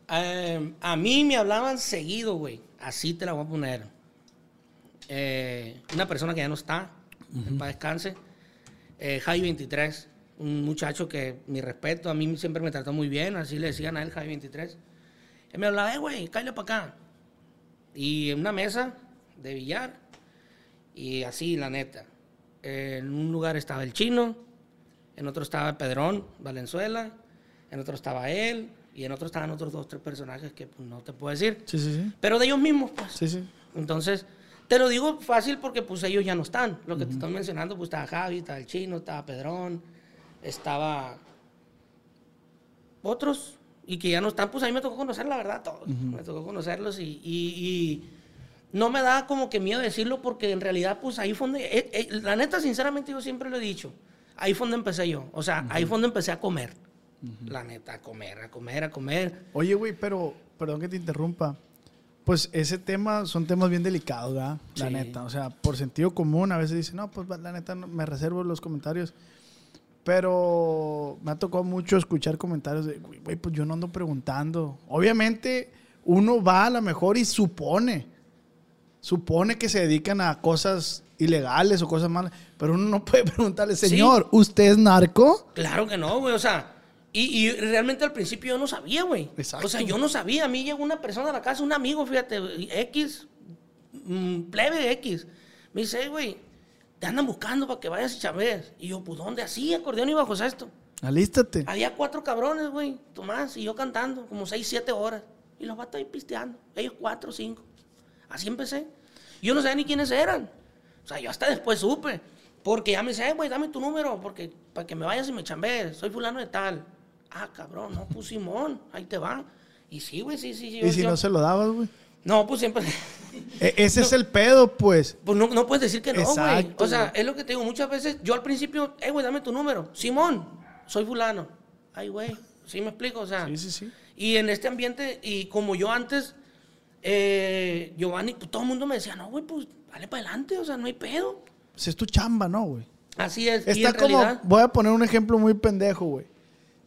Eh, a mí me hablaban seguido, güey. Así te la voy a poner. Eh, una persona que ya no está, en paz descanse. Eh, Javi 23, un muchacho que, mi respeto, a mí siempre me trató muy bien, así le decían a él, Javi 23. Él me hablaba, eh, güey, cállate para acá. Y en una mesa de billar, y así, la neta. En un lugar estaba el chino, en otro estaba Pedrón, Valenzuela, en otro estaba él, y en otro estaban otros dos, tres personajes que pues, no te puedo decir. Sí, sí, sí. Pero de ellos mismos, pues. Sí, sí. Entonces, te lo digo fácil porque pues ellos ya no están. Lo que te estoy mencionando, pues estaba Javi, estaba el chino, estaba Pedrón, estaba otros y que ya no están, pues a mí me tocó conocer la verdad todos. Me tocó conocerlos y, y- y no me da como que miedo decirlo porque en realidad pues ahí fue donde, eh, eh, la neta sinceramente yo siempre lo he dicho, ahí fue donde empecé yo, o sea, ahí fue donde empecé a comer. La neta, a comer, a comer, a comer. Oye, güey, pero, perdón que te interrumpa. Pues ese tema son temas bien delicados, ¿verdad? La Sí. neta. O sea, por sentido común, a veces dicen, no, pues la neta me reservo los comentarios. Pero me ha tocado mucho escuchar comentarios de, güey, pues yo no ando preguntando. Obviamente uno va a lo mejor y supone, supone que se dedican a cosas ilegales o cosas malas, pero uno no puede preguntarle, señor, ¿usted es narco? Claro que no, güey, o sea, y, y realmente al principio yo no sabía, güey. Exacto. O sea, yo no sabía, a mí llegó una persona a la casa, un amigo, fíjate, X, mm, plebe X, me dice, "Hey, güey, te andan buscando para que vayas y chaves. Y yo, pues, ¿dónde? Así, acordeón y bajo esto. Alístate. Había cuatro cabrones, güey, Tomás, y yo cantando, como seis, siete horas. Y los vatos ahí pisteando, ellos cuatro, cinco. Así empecé. Yo no sabía ni quiénes eran. O sea, yo hasta después supe. Porque ya me dice, "Eh, güey, dame tu número, porque para que me vayas y me chambees. Soy fulano de tal. Ah, cabrón, no, pues Simón, ahí te va. Y sí, güey, sí, sí. yo- ¿Y si yo- no se lo dabas, güey? No, pues siempre... E- ese es el pedo, pues. Pues no, no puedes decir que no, güey. O sea, es lo que te digo. Muchas veces, yo al principio, eh, güey, dame tu número. Simón, soy fulano. Ay, güey. ¿Sí me explico? O sea, Sí, sí, sí. y en este ambiente, y como yo antes, eh, Giovanni, pues todo el mundo me decía, no, güey, pues dale para adelante, o sea, no hay pedo. Pues es tu chamba, ¿no, güey? Así es. y Está en como, realidad, voy a poner un ejemplo muy pendejo, güey.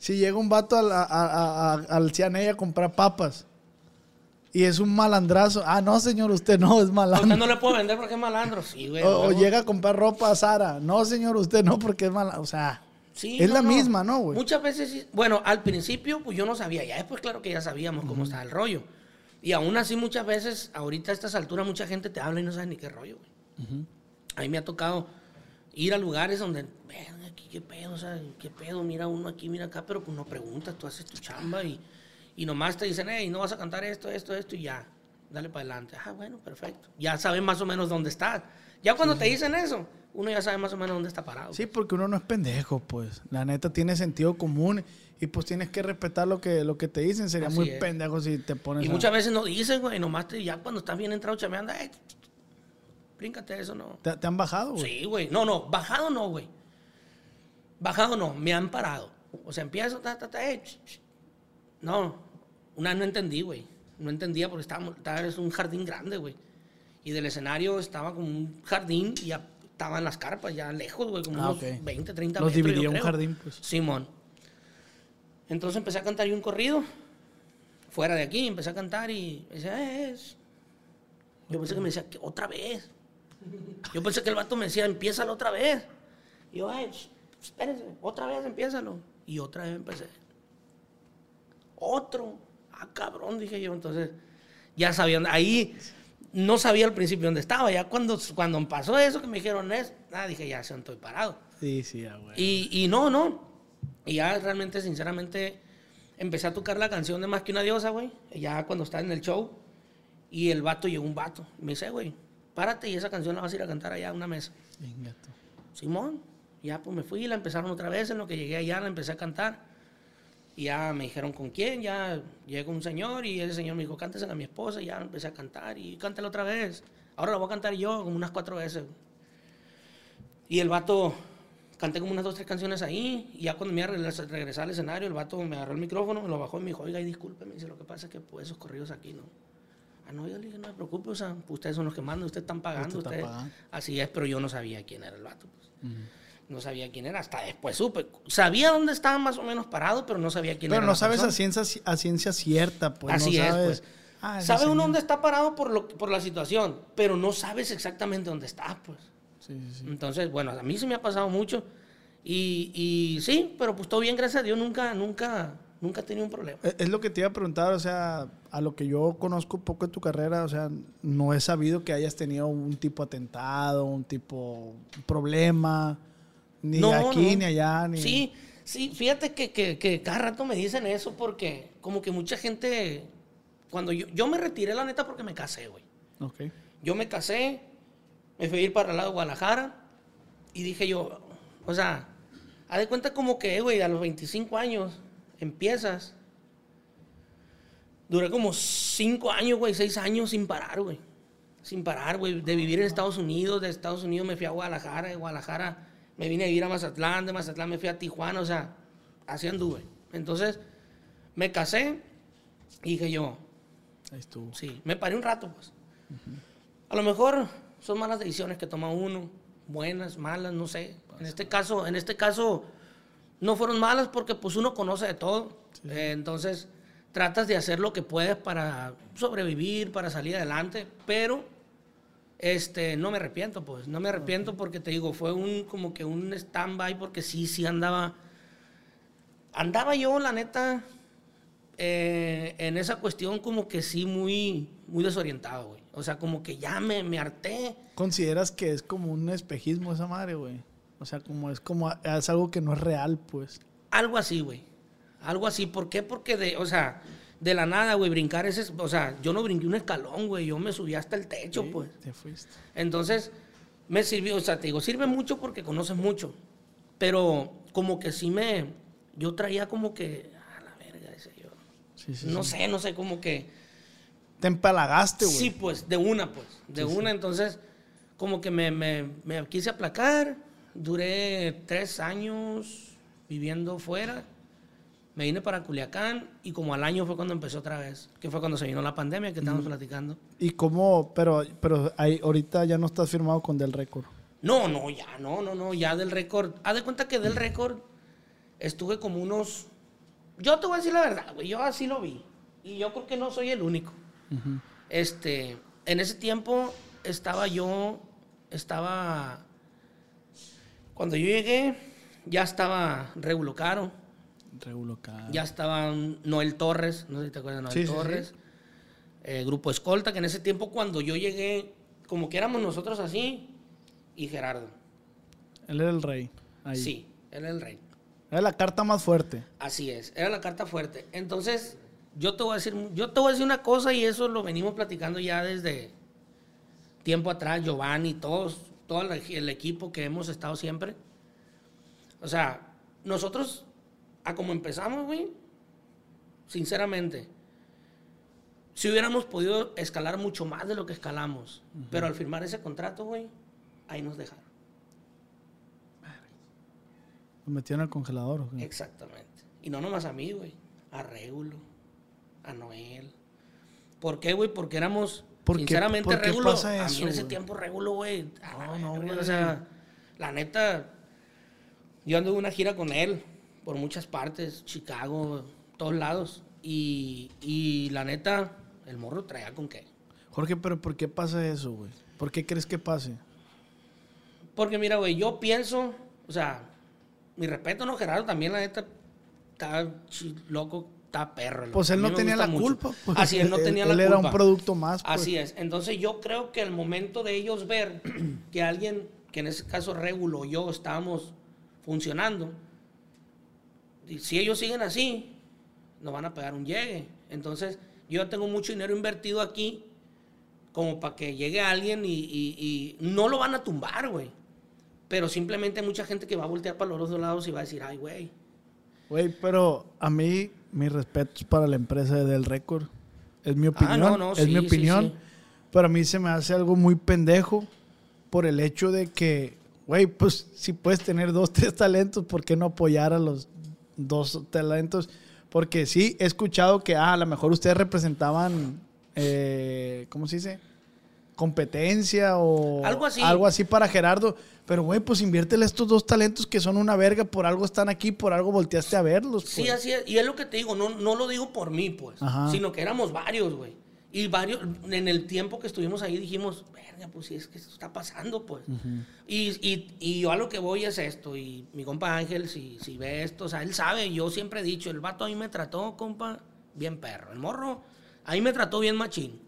Si llega un vato al, a- a- a- al Cianey a comprar papas y es un malandrazo. Ah, no, señor, usted no es a usted malandro. no le puedo vender porque es malandro. Sí, güey. O, llega a comprar ropa a Sara. No, señor, usted no, porque es malandro. O sea, Sí, es no, la no. misma, ¿no, güey? Muchas veces, bueno, al principio, pues yo no sabía. Ya después, claro que ya sabíamos cómo estaba el rollo. Y aún así, muchas veces, ahorita a estas alturas, mucha gente te habla y no sabe ni qué rollo, güey. A mí me ha tocado ir a lugares donde, ven aquí, qué pedo, o sea, qué pedo, mira uno aquí, mira acá, pero pues no preguntas, tú haces tu chamba y, y nomás te dicen, hey, no vas a cantar esto, esto, esto, y ya, dale para adelante. Ah, bueno, perfecto. Ya sabes más o menos dónde estás. Ya cuando te dicen eso, uno ya sabe más o menos dónde está parado. Sí, porque uno no es pendejo, pues. La neta tiene sentido común y pues tienes que respetar lo que, lo que te dicen. Sería Así muy es. pendejo si te pones Y a- muchas veces no dicen, güey, nomás te, ya cuando estás bien entrado chameando, eh, bríncate eso, no. ¿Te, te han bajado, güey? Sí, güey. No, no, bajado no, güey. Bajado no, me han parado. O sea, empiezo, ta, ta, ta, eh. No, una vez no entendí, güey. No entendía porque estaba, estaba es un jardín grande, güey. Y del escenario estaba como un jardín y ya estaban las carpas, ya lejos, güey, como Ah, unos ok. 20, 30 Los metros. dividía un jardín, pues. Simón. Entonces empecé a cantar yo un corrido, fuera de aquí, empecé a cantar y me decía, "Eh, es. Yo pensé que me decía, "¿Qué? otra vez. Yo pensé que el vato me decía, empiézalo otra vez. Y yo, ay, sh- espérense, otra vez empiézalo. Y otra vez empecé. Otro. Ah, cabrón, dije yo. Entonces, ya sabían, ahí no sabía al principio dónde estaba. Ya cuando, cuando pasó eso, que me dijeron, es, ah, dije, ya se estoy parado. Sí, sí, ah, güey. Y, y no, no. Y ya realmente, sinceramente, empecé a tocar la canción de Más que una diosa, güey. Ya cuando estaba en el show. Y el vato llegó un vato. Me dice, güey, párate y esa canción la vas a ir a cantar allá a una mesa. Venga. Simón. Ya pues me fui y la empezaron otra vez. En lo que llegué allá la empecé a cantar. Y ya me dijeron con quién. Ya llegó un señor y ese señor me dijo, cántesela a mi esposa. Y ya empecé a cantar y cántala otra vez. Ahora la voy a cantar yo como unas cuatro veces. Y el vato, canté como unas dos, tres canciones ahí. Y ya cuando me iba a regresar, al escenario, el vato me agarró el micrófono, me lo bajó y me dijo, oiga, y disculpe, me dice, lo que pasa es que pues, esos corridos aquí no. No, yo le dije, no se preocupe, o sea, ustedes son los que mandan, ustedes están pagando. Usted ustedes- pagando. Así es, pero yo no sabía quién era el vato. pues. No sabía quién era, hasta después supe. Sabía dónde estaba más o menos parado, pero no sabía quién Pero era. no la sabes a ciencia, a ciencia cierta, pues. Así no es, sabes. pues. Ah, Sabe señor. uno dónde está parado por, lo, por la situación, pero no sabes exactamente dónde está, pues. Sí, sí, sí. Entonces, bueno, a mí se me ha pasado mucho. Y, y sí, pero pues todo bien, gracias a Dios, nunca, nunca, nunca he tenido un problema. Es es lo que te iba a preguntar, o sea, a lo que yo conozco un poco de tu carrera, o sea, no he sabido que hayas tenido un tipo atentado, un tipo problema, ni No, aquí, no. ni allá, ni... Sí, sí, fíjate que, que- que cada rato me dicen eso porque como que mucha gente, cuando yo, yo me retiré la neta porque me casé, güey. Ok. Yo me casé, me fui a ir para el lado de Guadalajara y dije yo, o sea, haz de cuenta como que, güey, a los 25 años empiezas. Duré como 5 años, güey, 6 años sin parar, güey. Sin parar, güey, de vivir en Estados Unidos, de Estados Unidos me fui a Guadalajara, de Guadalajara me vine a vivir a Mazatlán, de Mazatlán me fui a Tijuana, o sea, así anduve. Entonces, me casé y dije yo, Ahí estuvo. Sí, me paré un rato, pues. A lo mejor son malas decisiones que toma uno, buenas, malas, no sé. En este caso, en este caso, no fueron malas porque pues uno conoce de todo. Eh, entonces tratas de hacer lo que puedes para sobrevivir, para salir adelante, pero este, no me arrepiento, pues, no me arrepiento porque te digo, fue un como que un stand-by porque sí, sí andaba, andaba yo, la neta, eh, en esa cuestión como que sí muy, muy desorientado, güey. O sea, como que ya me, me harté. ¿Consideras que es como un espejismo esa madre, güey? O sea, como es como es algo que no es real, pues. Algo así, güey. Algo así. ¿Por qué? Porque de, o sea, de la nada, güey, brincar ese, o sea, yo no brinqué un escalón, güey, yo me subí hasta el techo, pues. Te fuiste. Entonces, me sirvió, o sea, te digo, sirve mucho porque conoces mucho. Pero como que sí me, yo traía como que, a la verga, ese yo. Sí, sí, no sé, no sé, como que. Te empalagaste, güey. Sí, pues, de una, pues. De una, entonces, como que me, me, me quise aplacar. Duré tres años viviendo fuera. Me vine para Culiacán y como al año fue cuando empezó otra vez, que fue cuando se vino la pandemia que estábamos platicando. ¿Y cómo? Pero, pero ahí, ahorita ya no estás firmado con Del Récord. No, no, ya, no, no, no, ya del récord. Haz de cuenta que del récord estuve como unos. Yo te voy a decir la verdad, güey, yo así lo vi. Y yo creo que no soy el único. Este, en ese tiempo estaba yo, estaba. Cuando yo llegué, ya estaba Regulo Caro, Regulo Caro. ya estaba Noel Torres, no sé si te acuerdas de Noel Sí, sí, sí. Torres. eh, Grupo Escolta, que en ese tiempo cuando yo llegué, como que éramos nosotros así, y Gerardo. Él era el rey. Ahí. Sí, él era el rey. Era la carta más fuerte. Así es, era la carta fuerte. Entonces, yo te voy a decir, yo te voy a decir una cosa y eso lo venimos platicando ya desde tiempo atrás, Giovanni, todos, todo el, el equipo que hemos estado siempre. O sea, nosotros, a como empezamos, güey, sinceramente, si hubiéramos podido escalar mucho más de lo que escalamos, pero al firmar ese contrato, güey, ahí nos dejaron. Lo metieron al congelador. ¿o qué? Exactamente. Y no nomás a mí, güey. A Régulo, a Noel. ¿Por qué, güey? Porque éramos, ¿Por sinceramente, por qué Régulo. pasa a mí en ese tiempo, Régulo, güey. No, no, güey. O sea, la neta, yo ando en una gira con él por muchas partes, Chicago, todos lados. Y, y la neta, el morro traía con qué. Jorge, pero ¿por qué pasa eso, güey? ¿Por qué crees que pase? Porque mira, güey, yo pienso, o sea, mi respeto, no, Gerardo, también la neta está loco, está perro. Pues A él mí no tenía la mucho. culpa. pues. Así es, no Él- tenía él la era culpa. un producto más. Pues. Así es. Entonces yo creo que al momento de ellos ver que alguien, que en ese caso Regulo o yo estábamos funcionando, y si ellos siguen así, nos van a pegar un llegue. Entonces yo tengo mucho dinero invertido aquí como para que llegue alguien y, y- y no lo van a tumbar, güey. Pero simplemente hay mucha gente que va a voltear para los dos lados y va a decir, ay, güey. Güey, pero a mí, mis respetos para la empresa de Del Récord. Es mi opinión. Ah, no, no, es sí, mi sí, opinión. sí. Pero a mí se me hace algo muy pendejo por el hecho de que, güey, pues si puedes tener dos, tres talentos, ¿por qué no apoyar a los dos talentos? Porque sí, he escuchado que, ah, a lo mejor ustedes representaban, eh, ¿cómo se dice? Competencia o Algo así. algo así para Gerardo. Pero, güey, pues inviértele a estos dos talentos que son una verga, por algo están aquí, por algo volteaste a verlos. Sí, pues. así es. Y es lo que te digo, no, no lo digo por mí, pues. Ajá. Sino que éramos varios, güey. Y varios, en el tiempo que estuvimos ahí dijimos, verga, pues sí, es que esto está pasando, pues. y, y, y yo a lo que voy es esto. Y mi compa Ángel, si, si ve esto, o sea, él sabe, yo siempre he dicho, el vato ahí me trató, compa, bien perro. El morro, ahí me trató bien machín.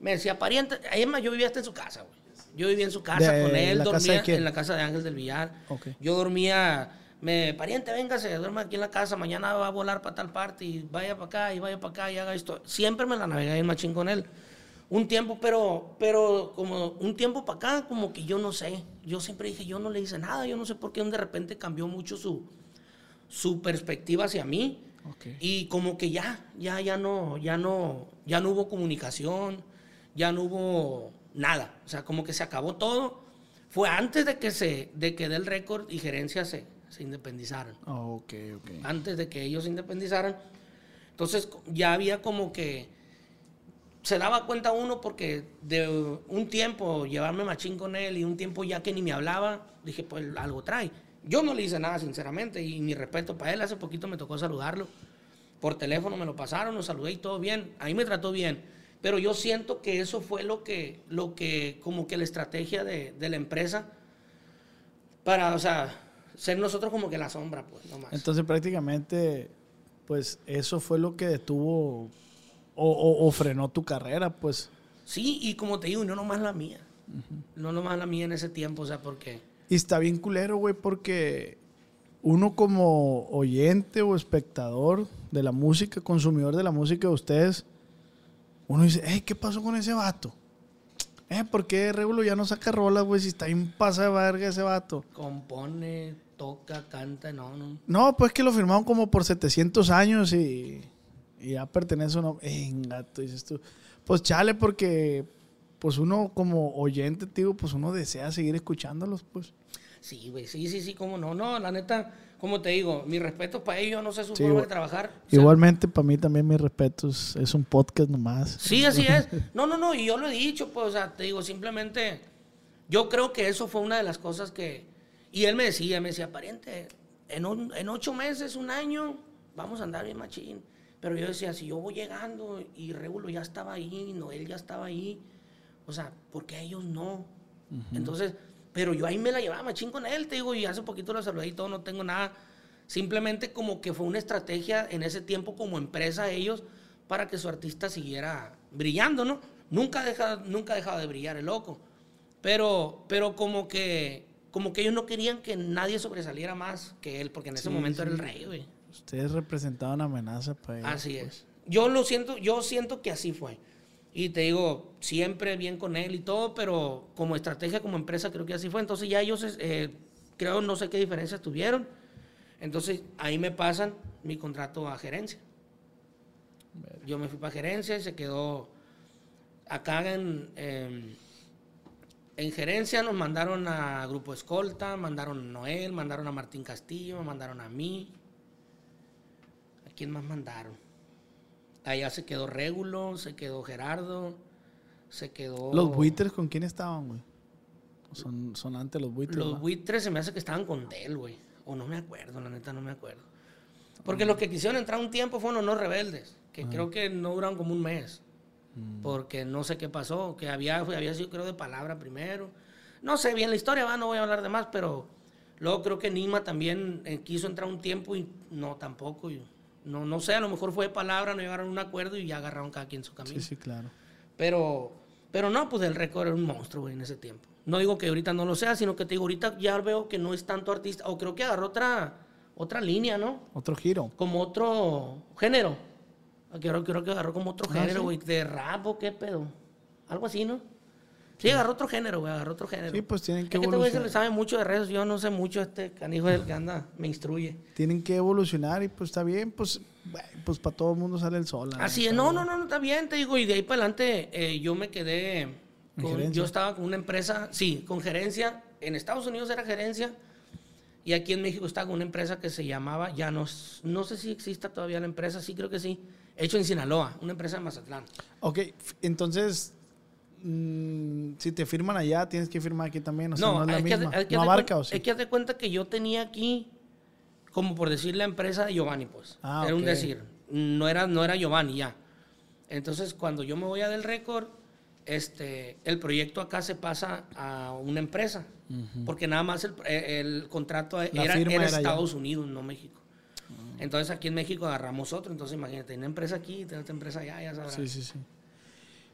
Me decía, pariente, ahí más, yo vivía hasta en su casa, güey. Yo vivía en su casa ¿De con él, dormía en la casa de Ángel del Villar. Yo dormía, me, pariente, véngase, duerma aquí en la casa, mañana va a volar para tal parte y vaya para acá y vaya para acá y haga esto. Siempre me la navegué en machín con él. Un tiempo, pero, pero como un tiempo para acá, como que yo no sé. Yo siempre dije, yo no le hice nada, yo no sé por qué de repente cambió mucho su, su perspectiva hacia mí. Y como que ya, ya, ya no, ya no, ya no hubo comunicación, ya no hubo nada. O sea, como que se acabó todo. Fue antes de que se, de que del récord y gerencia se, se independizaran. Ah, ok, ok. Antes de que ellos se independizaran. Entonces ya había como que se daba cuenta uno porque de un tiempo llevarme machín con él y un tiempo ya que ni me hablaba, dije, pues algo trae. Yo no le hice nada, sinceramente, y mi respeto para él. Hace poquito me tocó saludarlo. Por teléfono me lo pasaron, lo saludé y todo bien. Ahí me trató bien. Pero yo siento que eso fue lo que, lo que como que la estrategia de, de la empresa para, o sea, ser nosotros como que la sombra, pues, no más. Entonces prácticamente, pues eso fue lo que detuvo o, o- o frenó tu carrera, pues. Sí, y como te digo, no nomás la mía. No nomás la mía en ese tiempo, o sea, porque... Y está bien culero, güey, porque uno como oyente o espectador de la música, consumidor de la música de ustedes, uno dice, hey, ¿qué pasó con ese vato? Eh, ¿por qué Regulo ya no saca rolas, güey, si está en pasa de verga ese vato? compone, toca, canta, no, no. No, pues que lo firmaron como por 700 años y, y ya pertenece a uno. Venga, tú dices tú. Pues chale, porque pues uno como oyente, tío, pues uno desea seguir escuchándolos, pues. Sí, güey, sí, sí, sí, cómo no. No, la neta, como te digo, mi respeto para ellos, no sé su Sí, forma igual- de trabajar. O sea, Igualmente, para mí también mis respetos. Es un podcast nomás. Sí, así es. No, no, no, y yo lo he dicho, pues, o sea, te digo, simplemente, yo creo que eso fue una de las cosas que, y él me decía, me decía, pariente, en, un- en ocho meses, un año, vamos a andar bien machín. Pero yo decía, si yo voy llegando y Regulo ya estaba ahí, Noel ya estaba ahí, o sea, ¿por qué ellos no? Entonces, pero yo ahí me la llevaba machín con él, te digo, y hace poquito lo saludé y todo, no tengo nada. Simplemente como que fue una estrategia en ese tiempo como empresa ellos para que su artista siguiera brillando, ¿no? Nunca deja, nunca ha dejado de brillar el loco. Pero, pero como que, como que ellos no querían que nadie sobresaliera más que él, porque en ese Sí, momento era el sí. rey, güey. Ustedes representaban amenaza para ellos. Así es. Yo lo siento, yo siento que así fue. Y te digo, siempre bien con él y todo, pero como estrategia, como empresa, creo que así fue. Entonces ya ellos, eh, creo, no sé qué diferencias tuvieron. Entonces ahí me pasan mi contrato a gerencia. Yo me fui para gerencia y se quedó acá en, em, en gerencia. Nos mandaron a Grupo Escolta, mandaron a Noel, mandaron a Martín Castillo, mandaron a mí. ¿A quién más mandaron? Allá se quedó Régulo, se quedó Gerardo, se quedó... ¿Los buitres con quién estaban, güey? ¿O Son, son antes los buitres. Los buitres se me hace que estaban con Del, güey. O no me acuerdo, la neta no me acuerdo. Porque los que quisieron entrar un tiempo fueron los rebeldes, que creo que no duraron como un mes. Porque no sé qué pasó, que había, había sido creo de palabra primero. No sé bien la historia, va, no voy a hablar de más, pero luego creo que Nima también eh, quiso entrar un tiempo y no tampoco. y no, no sé, a lo mejor fue de palabra, no llegaron a un acuerdo y ya agarraron cada quien su camino. Sí, sí, claro. Pero, pero no, pues el récord era un monstruo, güey, en ese tiempo. No digo que ahorita no lo sea, sino que te digo, ahorita ya veo que no es tanto artista, o creo que agarró otra, otra línea, ¿no? Otro giro. Como otro género. Creo, creo que agarró como otro Ah, género, ¿sí? güey, de rap o qué pedo. Algo así, ¿no? Sí, agarró otro género, güey, agarró otro género. Sí, pues tienen que Es que este güey se le evolucionar. sabe mucho de redes, yo no sé mucho, este canijo es el que anda, me instruye. Tienen que evolucionar y pues está bien, pues, pues para todo el mundo sale el sol. Así es, no, no, no, no, está bien, te digo, y de ahí para adelante eh, yo me quedé, ¿En con- yo estaba con una empresa, sí, con gerencia, en Estados Unidos era gerencia, y aquí en México estaba con una empresa que se llamaba, ya no, no sé si exista todavía la empresa, sí creo que sí, hecho en Sinaloa, una empresa de Mazatlán. Ok, entonces, mm, si te firman allá, tienes que firmar aquí también. O sea, no, es la que- misma. que no abarca, ¿o sí? hay que hacer cuenta que yo tenía aquí, como por decir la empresa de Giovanni, pues. Ah, era un decir, no era, no era Giovanni ya. Entonces, cuando yo me voy a del récord, este, el proyecto acá se pasa a una empresa, porque nada más el, eh, el contrato era, era allá. Estados Unidos, no México. Entonces aquí en México agarramos otro, entonces imagínate, una empresa aquí, tener otra empresa allá, ya sabrás. Sí, sí, sí.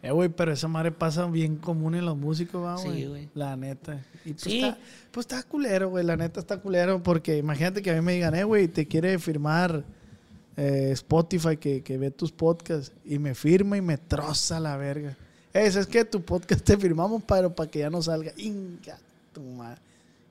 Eh, güey, pero esa madre pasa bien común en los músicos, va, Sí, güey. güey. La neta. Y pues, Sí. está, pues está culero, güey. La neta está culero porque imagínate que a mí me digan, eh, güey, te quiere firmar eh, Spotify que, que ve tus podcasts y me firma y me troza la verga. Eh, ¿sabes qué? Tu podcast te firmamos, pero para que ya no salga. Inga, tu madre.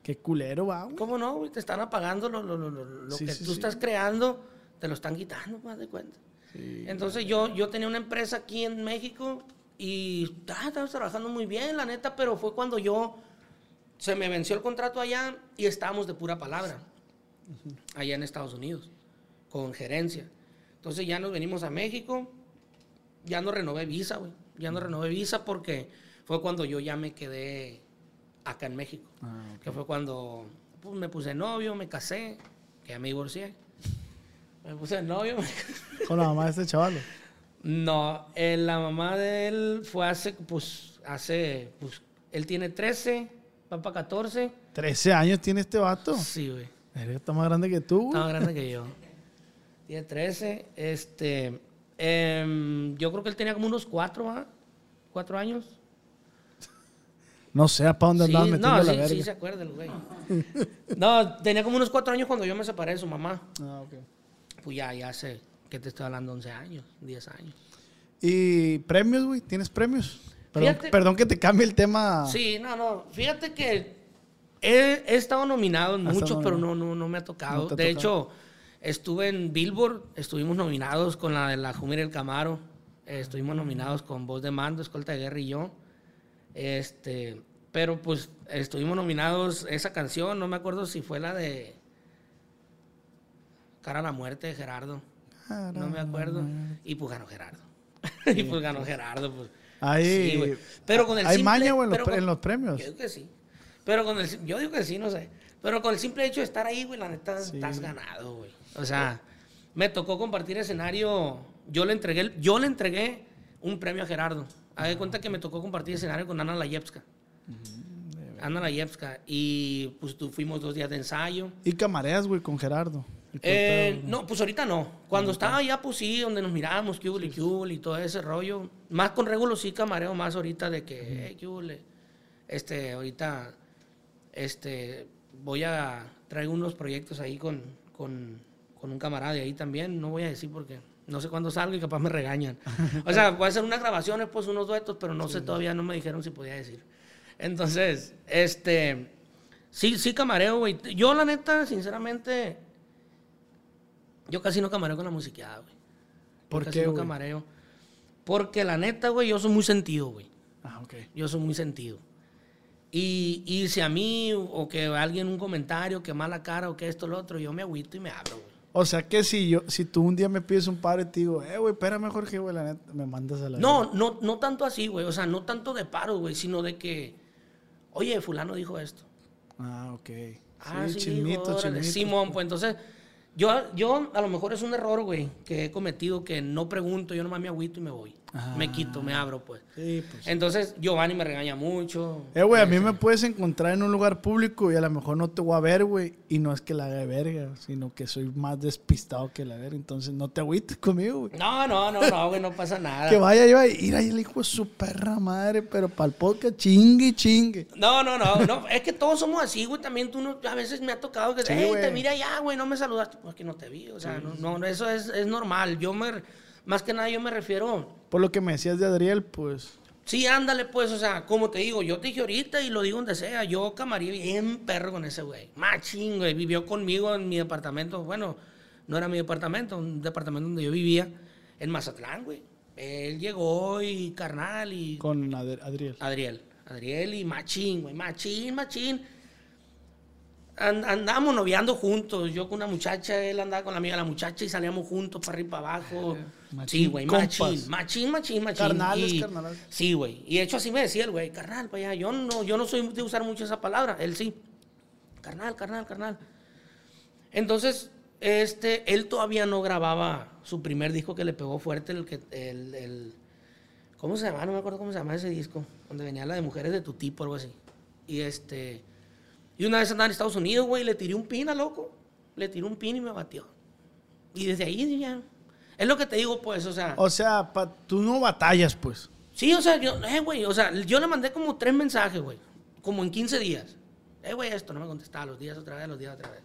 Qué culero, va, güey. ¿Cómo no? güey? Te están apagando lo, lo, lo, lo- Sí, que sí, tú estás creando, te lo están quitando, más de cuenta. Entonces yo, yo tenía una empresa aquí en México y ah, estaba trabajando muy bien, la neta, pero fue cuando yo se me venció el contrato allá y estábamos de pura palabra, allá en Estados Unidos, con gerencia. Entonces ya nos venimos a México, ya no renové visa, güey. Ya no renové visa porque fue cuando yo ya me quedé acá en México. Ah, Que fue cuando pues, me puse novio, me casé, que ya me divorcié. Me puse novio. me- Con la mamá de este chaval. No, eh, la mamá de él fue hace, pues, hace, pues, él tiene 13, va para 14. 13 años tiene este vato. Sí, güey. Está más grande que tú. Está güey. más grande que yo. Tiene 13. Este, em, yo creo que él tenía como unos 4, ¿va? 4 años. No sé para dónde Sí, andabas metiendo no, la sí, verga. sí se acuerda el güey. No, tenía como unos 4 años cuando yo me separé de su mamá. Ah, ok. Pues ya, ya sé que te estoy hablando 11 años, 10 años. ¿Y premios, güey? ¿Tienes premios? Perdón, Fíjate- perdón que te cambie el tema. Sí, no, no. Fíjate que he, he estado nominado en Has muchos, pero no, no, no me ha tocado. No te ha de tocado. hecho, estuve en Billboard, estuvimos nominados con la de la Jumir el Camaro. eh, estuvimos nominados con Voz de Mando, Escolta de Guerra y yo. Este, pero pues estuvimos nominados esa canción, no me acuerdo si fue la de Cara a la Muerte de Gerardo. No me acuerdo. Y pues ganó Gerardo. y pues ganó Gerardo. Pues. Hay, Sí, güey. Pero con el ¿Hay simple- maña, güey, en los en premios? Yo digo que sí. Pero con el, yo digo que sí, no sé. Pero con el simple hecho de estar ahí, güey, la neta, Sí. estás ganado, güey. O sea, me tocó compartir escenario. Yo le entregué, yo le entregué un premio a Gerardo. De cuenta que me tocó compartir escenario con Ana Layevska. Ana Layevska. Y pues tú fuimos dos días de ensayo. Y camareas, güey, con Gerardo. Eh, no, pues ahorita no. Cuando estaba allá, pues sí, donde nos mirábamos, qué hubo, qué y todo ese rollo. Más con Regulo sí camareo más ahorita de que, eh, qué Este, ahorita, este, voy a traer unos proyectos ahí con, con, con un camarada de ahí también. No voy a decir porque no sé cuándo salgo y capaz me regañan. O sea, voy a hacer unas grabaciones, pues unos duetos, pero no sé todavía, no me dijeron si podía decir. Entonces, este, sí, sí camareo, güey. Yo, la neta, sinceramente, yo casi no camareo con la musiqueada, güey. Yo ¿Por casi qué, no güey? camareo. Porque la neta, güey, yo soy muy sentido, güey. Ah, ok. Yo soy muy sentido. Y, y si a mí o que alguien un comentario, que mala cara o que esto, lo otro, yo me agüito y me abro, güey. O sea que si yo, si tú un día me pides un paro y te digo, eh, güey, espérame, Jorge, güey, la neta, me mandas a la No, no, no tanto así, güey. O sea, no tanto de paro, güey, sino de que, oye, fulano dijo esto. Ah, ok. Ah, sí, chismito, órale, chismito. Simón, pues entonces, yo, yo a lo mejor es un error, güey, que he cometido, que no pregunto, yo nomás me agüito y me voy. Me quito, me abro, pues. Sí, pues. Entonces, Giovanni me regaña mucho. Eh, güey, a mí me puedes encontrar en un lugar público y a lo mejor no te voy a ver, güey. Y no es que la haga de verga, sino que soy más despistado que la verga. Entonces no te agüites conmigo, güey. No, no, no, no, güey, no pasa nada. Que vaya yo a ir ahí el hijo de su perra madre, pero para el podcast chingue y chingue. No, no, no, no, es que todos somos así, güey. También tú no, a veces me ha tocado que, Sí, hey, te mira ya, güey, no me saludaste. Pues que no te vi, o sea, no, no, eso es, es normal. Yo me, más que nada, yo me refiero, Por lo que me decías de Adriel, pues. sí, ándale, pues, o sea, como te digo, yo te dije ahorita y lo digo donde sea, yo camaría bien perro con ese güey. Machín, güey, vivió conmigo en mi departamento, bueno, no era mi departamento, un departamento donde yo vivía, en Mazatlán, güey. Él llegó y carnal y Con Ad- Adriel. Adriel. Adriel y Machín, güey. Machín, Machín. And- andábamos noviando juntos. Yo con una muchacha, él andaba con la amiga de la muchacha y salíamos juntos para arriba y para abajo. Machín, sí, güey, machín, machín, machín, machín. Carnales, Y- carnales. Sí, güey. Y de hecho así me decía el güey, carnal, para allá. Yo no, yo no soy de usar mucho esa palabra. Él sí. Carnal, carnal, carnal. Entonces, este, él todavía no grababa su primer disco que le pegó fuerte, el que, el, el- ¿cómo se llama? No me acuerdo cómo se llama ese disco, donde venía la de mujeres de tu tipo, algo así. Y este, y una vez andaba en Estados Unidos, güey, le tiré un pin a loco, le tiré un pin y me batió. Y desde ahí ya, es lo que te digo, pues, o sea, O sea, pa- tú no batallas, pues. Sí, o sea, yo, eh, güey, o sea, yo le mandé como tres mensajes, güey, como en 15 días. Eh, güey, esto no me contestaba, los días otra vez, los días otra vez.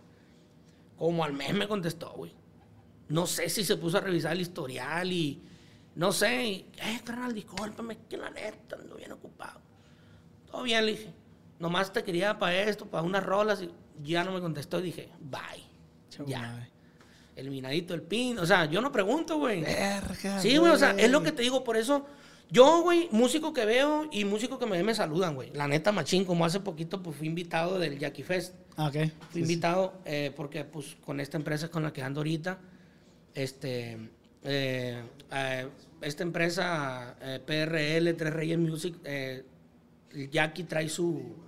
Como al mes me contestó, güey. No sé si se puso a revisar el historial y no sé, y, eh, carnal, discúlpame, que la neta ando bien ocupado. Todo bien, le dije. Nomás te quería para esto, para unas rolas y ya no me contestó y dije, bye. Ya. madre. Eliminadito el pin. O sea, yo no pregunto, güey. Verga, Sí, güey, o sea, es lo que te digo, por eso. Yo, güey, músico que veo y músico que me ve me saludan, güey. La neta, machín, como hace poquito, pues fui invitado del Jackie Fest. Ah, ok. Fui invitado eh, porque, pues, con esta empresa con la que ando ahorita, este, eh, eh, esta empresa, PRL, Tres Reyes Music, el Jackie trae su,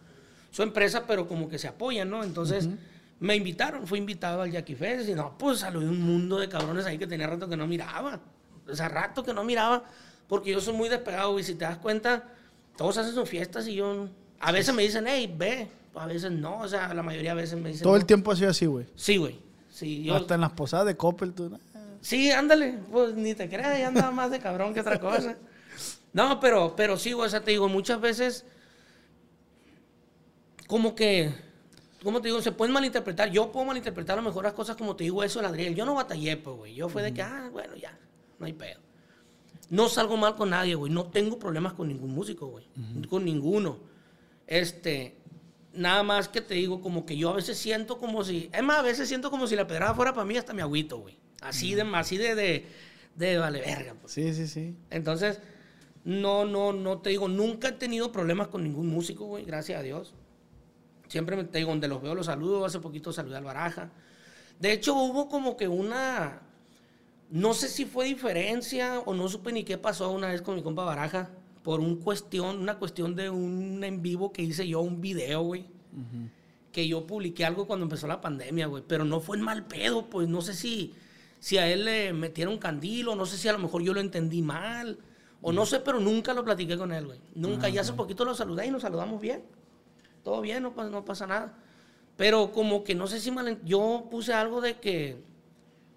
su empresa, pero como que se apoyan, ¿no? Entonces me invitaron, fui invitado al Jackie Fest y no, pues saludé un mundo de cabrones ahí que tenía rato que no miraba. O sea, rato que no miraba, porque yo soy muy despegado y si te das cuenta, todos hacen sus fiestas y yo, a veces me dicen, hey, ve, a veces no, o sea, la mayoría de veces me dicen... Todo el no. tiempo ha sido así, güey. Sí, güey. Sí, yo, Hasta en las posadas de Coppel, tú. ¿no? Sí, ándale, pues ni te creas, ya andaba más de cabrón que otra cosa. No, pero, pero sí, güey, o sea, te digo, muchas veces, como que, como te digo, se pueden malinterpretar. Yo puedo malinterpretar a lo mejor las cosas como te digo eso, el Adriel. Yo no batallé, pues, güey. Yo fue de que, ah, bueno, ya, no hay pedo. No salgo mal con nadie, güey. No tengo problemas con ningún músico, güey. Con ninguno. Este, nada más que te digo, como que yo a veces siento como si, es más, a veces siento como si la pedrada fuera para mí hasta mi agüito, güey. Así de, así de, de, de vale verga, pues. Sí, sí, sí. Entonces, no, no, no te digo, nunca he tenido problemas con ningún músico, güey, gracias a Dios. Siempre me, te digo, donde los veo los saludo, hace poquito saludé al Baraja. De hecho, hubo como que una, no sé si fue diferencia o no supe ni qué pasó una vez con mi compa Baraja, por un cuestión, una cuestión de un en vivo que hice yo, un video, güey. Que yo publiqué algo cuando empezó la pandemia, güey, pero no fue en mal pedo, pues no sé si, si a él le metieron candil o no sé si a lo mejor yo lo entendí mal. O no sé, pero nunca lo platiqué con él, güey. Nunca. y hace poquito lo saludé y nos saludamos bien. Todo bien, no, pa- no pasa nada. Pero como que no sé si mal... Yo puse algo de que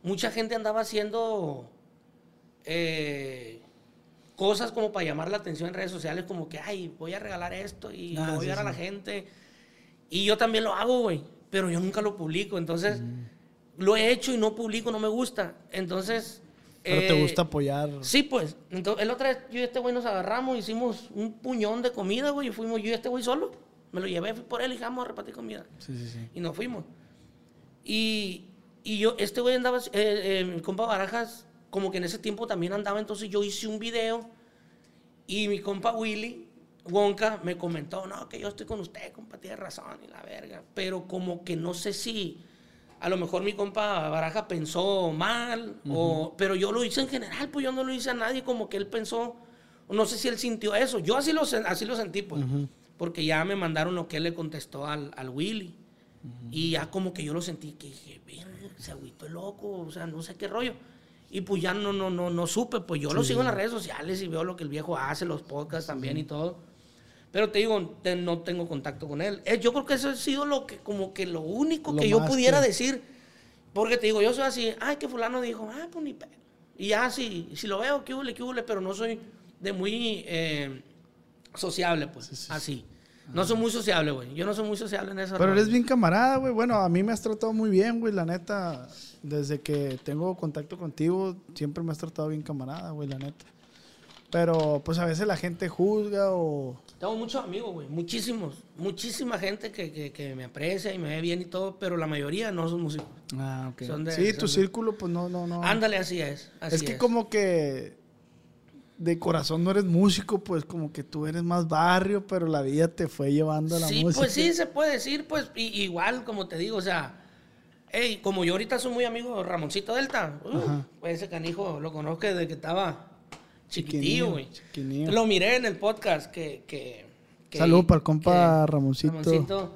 mucha gente andaba haciendo eh, cosas como para llamar la atención en redes sociales, como que, ay, voy a regalar esto y Ah, voy sí, a dar a la gente. Y yo también lo hago, güey. Pero yo nunca lo publico. Entonces, lo he hecho y no publico, no me gusta. Entonces... Pero eh, te gusta apoyar. Sí, pues. Entonces, el otro día yo y este güey nos agarramos, hicimos un puñón de comida, güey, y fuimos yo y este güey solo. Me lo llevé, fui por él y dije, vamos a repartir comida. Sí, sí, sí. Y nos fuimos. Y, y yo, este güey andaba, eh, eh, mi compa Barajas, como que en ese tiempo también andaba, entonces yo hice un video y mi compa Willy Wonka me comentó, no, que yo estoy con usted, compa, tiene razón y la verga. Pero como que no sé si a lo mejor mi compa Baraja pensó mal, o, pero yo lo hice en general, pues yo no lo hice a nadie, como que él pensó, no sé si él sintió eso. Yo así lo, así lo sentí, pues, porque ya me mandaron lo que él le contestó al, al Willy. Y ya como que yo lo sentí, que dije, "Verga, se agüitó el loco, o sea, no sé qué rollo. Y pues ya no, no, no, no supe, pues yo lo sigo en las redes sociales y veo lo que el viejo hace, los podcasts también y todo. Pero te digo, te- no tengo contacto con él. Eh, yo creo que eso ha sido lo que, como que lo único Lo que yo pudiera que- decir. Porque te digo, yo soy así, ay, que fulano dijo, ah, pues ni pedo. Y ya, si, si lo veo, que hule, que hule, pero no soy de muy eh, sociable, pues, así. No soy muy sociable, güey. Yo no soy muy sociable en eso. Pero eres bien camarada, güey. Bueno, a mí me has tratado muy bien, güey. La neta, desde que tengo contacto contigo, siempre me has tratado bien camarada, güey, la neta. Pero, pues a veces la gente juzga o... Tengo muchos amigos, güey. Muchísimos. Muchísima gente que, que, que me aprecia y me ve bien y todo, pero la mayoría no son músicos. Ah, ok. Son de- sí, son tu de- círculo, pues no, no, no. Ándale, así es. Así es que como que de corazón no eres músico, pues como que tú eres más barrio, pero la vida te fue llevando a la Sí, música. pues sí, se puede decir, pues i- igual, como te digo, o sea, hey, como yo ahorita soy muy amigo de Ramoncito Delta, uh, pues ese canijo lo conozco desde que estaba chiquitillo, güey. Lo miré en el podcast que... que, que Saludos para el compa que- Ramoncito. Ramoncito.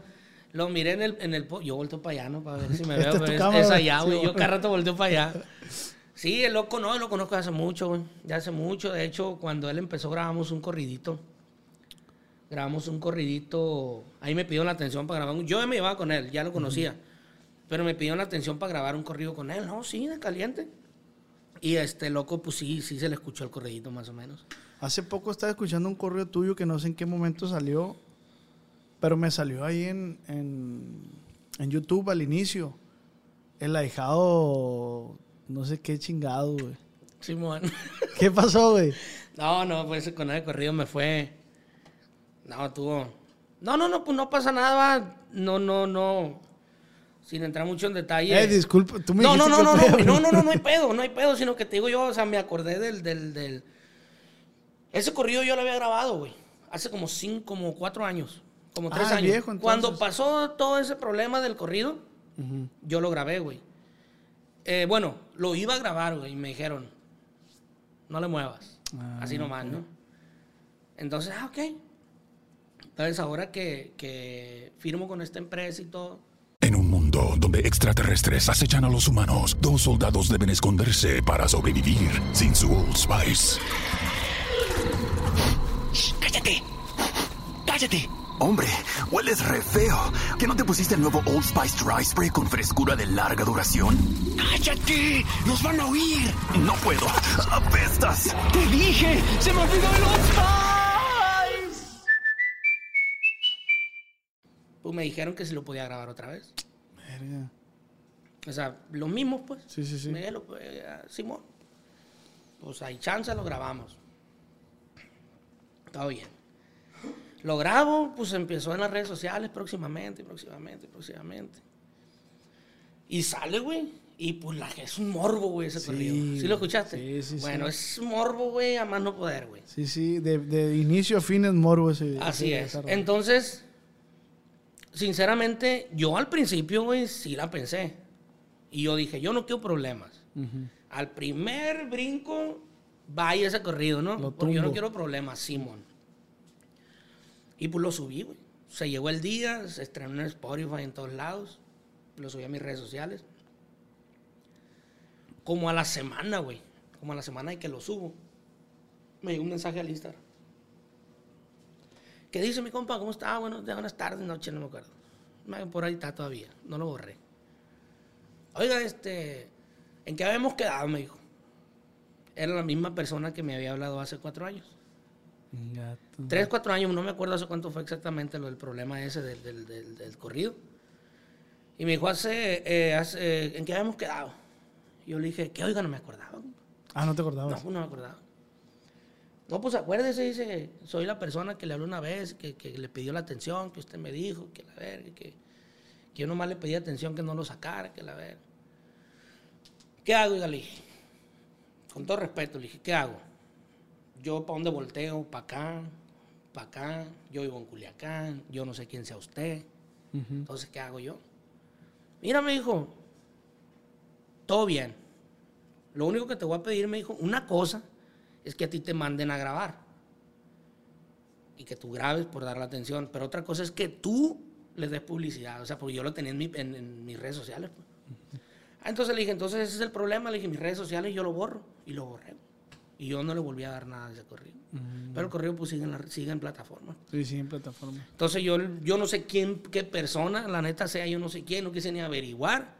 Lo miré en el, en el Yo volteo para allá, ¿no? Para ver si me veo. es cámara, es allá, sí. Yo cada rato volteo para allá. Sí, el loco no, lo conozco hace mucho, güey. Ya hace mucho. De hecho, cuando él empezó, grabamos un corridito. Grabamos un corridito. Ahí me pidió la atención para grabar un. Yo me llevaba con él, ya lo conocía. Pero me pidió la atención para grabar un corrido con él. No, sí, de caliente. Y este loco, pues sí, sí se le escuchó el corridito más o menos. Hace poco estaba escuchando un correo tuyo que no sé en qué momento salió, pero me salió ahí en, en, en YouTube al inicio. El ahijado, no sé qué chingado, güey. Simón. ¿Qué pasó, güey? No, no, pues con ese corrido me fue. No, tuvo. No, no, no, pues no pasa nada. No, no, no. Sin entrar mucho en detalle. Eh, disculpa, tú me no, no, no, no, no, no, no, no, no hay pedo, no hay pedo, sino que te digo yo, o sea, me acordé del, del, del... Ese corrido yo lo había grabado, güey, hace como cinco, como cuatro años, como tres Ah, años. viejo, entonces. Cuando pasó todo ese problema del corrido, yo lo grabé, güey. Eh, bueno, lo iba a grabar, güey, y me dijeron, no le muevas, Ah, así nomás. ¿no? Entonces, ah, ok. Entonces, ahora que, que firmo con esta empresa y todo, En un mundo donde extraterrestres acechan a los humanos, dos soldados deben esconderse para sobrevivir sin su Old Spice. ¡Cállate! ¡Cállate! Hombre, hueles re feo. ¿Que no te pusiste el nuevo Old Spice Dry Spray con frescura de larga duración? ¡Cállate! ¡Nos van a oír! No puedo. ¡Apestas! ¡Te dije! ¡Se me olvidó el Old Spice! pues me dijeron que si lo podía grabar otra vez. Verga. O sea, los mismos, pues. Sí, sí, sí. Me lo- eh, Simón. Pues hay chance, lo grabamos. Todo bien. Lo grabo, pues empezó en las redes sociales próximamente, próximamente, próximamente. Y sale, güey. Y pues la, es un morbo, güey, ese Sí, corrido. ¿Sí lo escuchaste? sí, sí, Bueno, sí. es morbo, güey, a más no poder, güey. Sí, sí, de, de inicio a fin es morbo ese. Así ese- es. Entonces, sinceramente, yo al principio, güey, sí la pensé. Y yo dije, yo no quiero problemas. Al primer brinco, vaya ese corrido, ¿no? Porque yo no quiero problemas, Simón. Y pues lo subí, güey. Se llegó el día, se estrenó en Spotify en todos lados. Lo subí a mis redes sociales. Como a la semana, güey. Como a la semana de que lo subo. Me llegó un mensaje al Instagram. ¿Qué dice mi compa? ¿Cómo está? Buenos días, buenas tardes, noche, no me acuerdo. Por ahí está todavía, no lo borré. Oiga, este, ¿en qué habíamos quedado? Me dijo. Era la misma persona que me había hablado hace cuatro años. Gato. Tres, cuatro años, no me acuerdo hace cuánto fue exactamente lo del problema ese del, del- del- del corrido. Y me dijo, hace, eh, hace- ¿en qué habíamos quedado? Y yo le dije, ¿qué? Oiga, no me acordaba. Ah, no te No, acordabas. pues no me acordaba. No, pues acuérdese, dice, soy la persona que le habló una vez, que, que le pidió la atención, que usted me dijo, que la verga, que, que yo nomás le pedí atención, que no lo sacara, que la verga. ¿Qué hago? Oiga, le dije, con todo respeto, le dije, ¿qué hago? Yo para dónde volteo, para acá, para acá, yo vivo en Culiacán, yo no sé quién sea usted, entonces, ¿qué hago yo? Mira, me dijo, todo bien. Lo único que te voy a pedir, me dijo, una cosa es que a ti te manden a grabar. Y que tú grabes por dar la atención. Pero otra cosa es que tú les des publicidad. O sea, porque yo lo tenía en, mi- en- en mis redes sociales. pues. Ah, entonces le dije, entonces ese es el problema. Le dije, mis redes sociales yo lo borro. Y lo borré. Y yo no le volví a dar nada de ese correo. Pero el correo pues sigue en, la, sigue en plataforma. Sí, sí, en plataforma. Entonces yo, yo no sé quién, qué persona, la neta sea, yo no sé quién, no quise ni averiguar.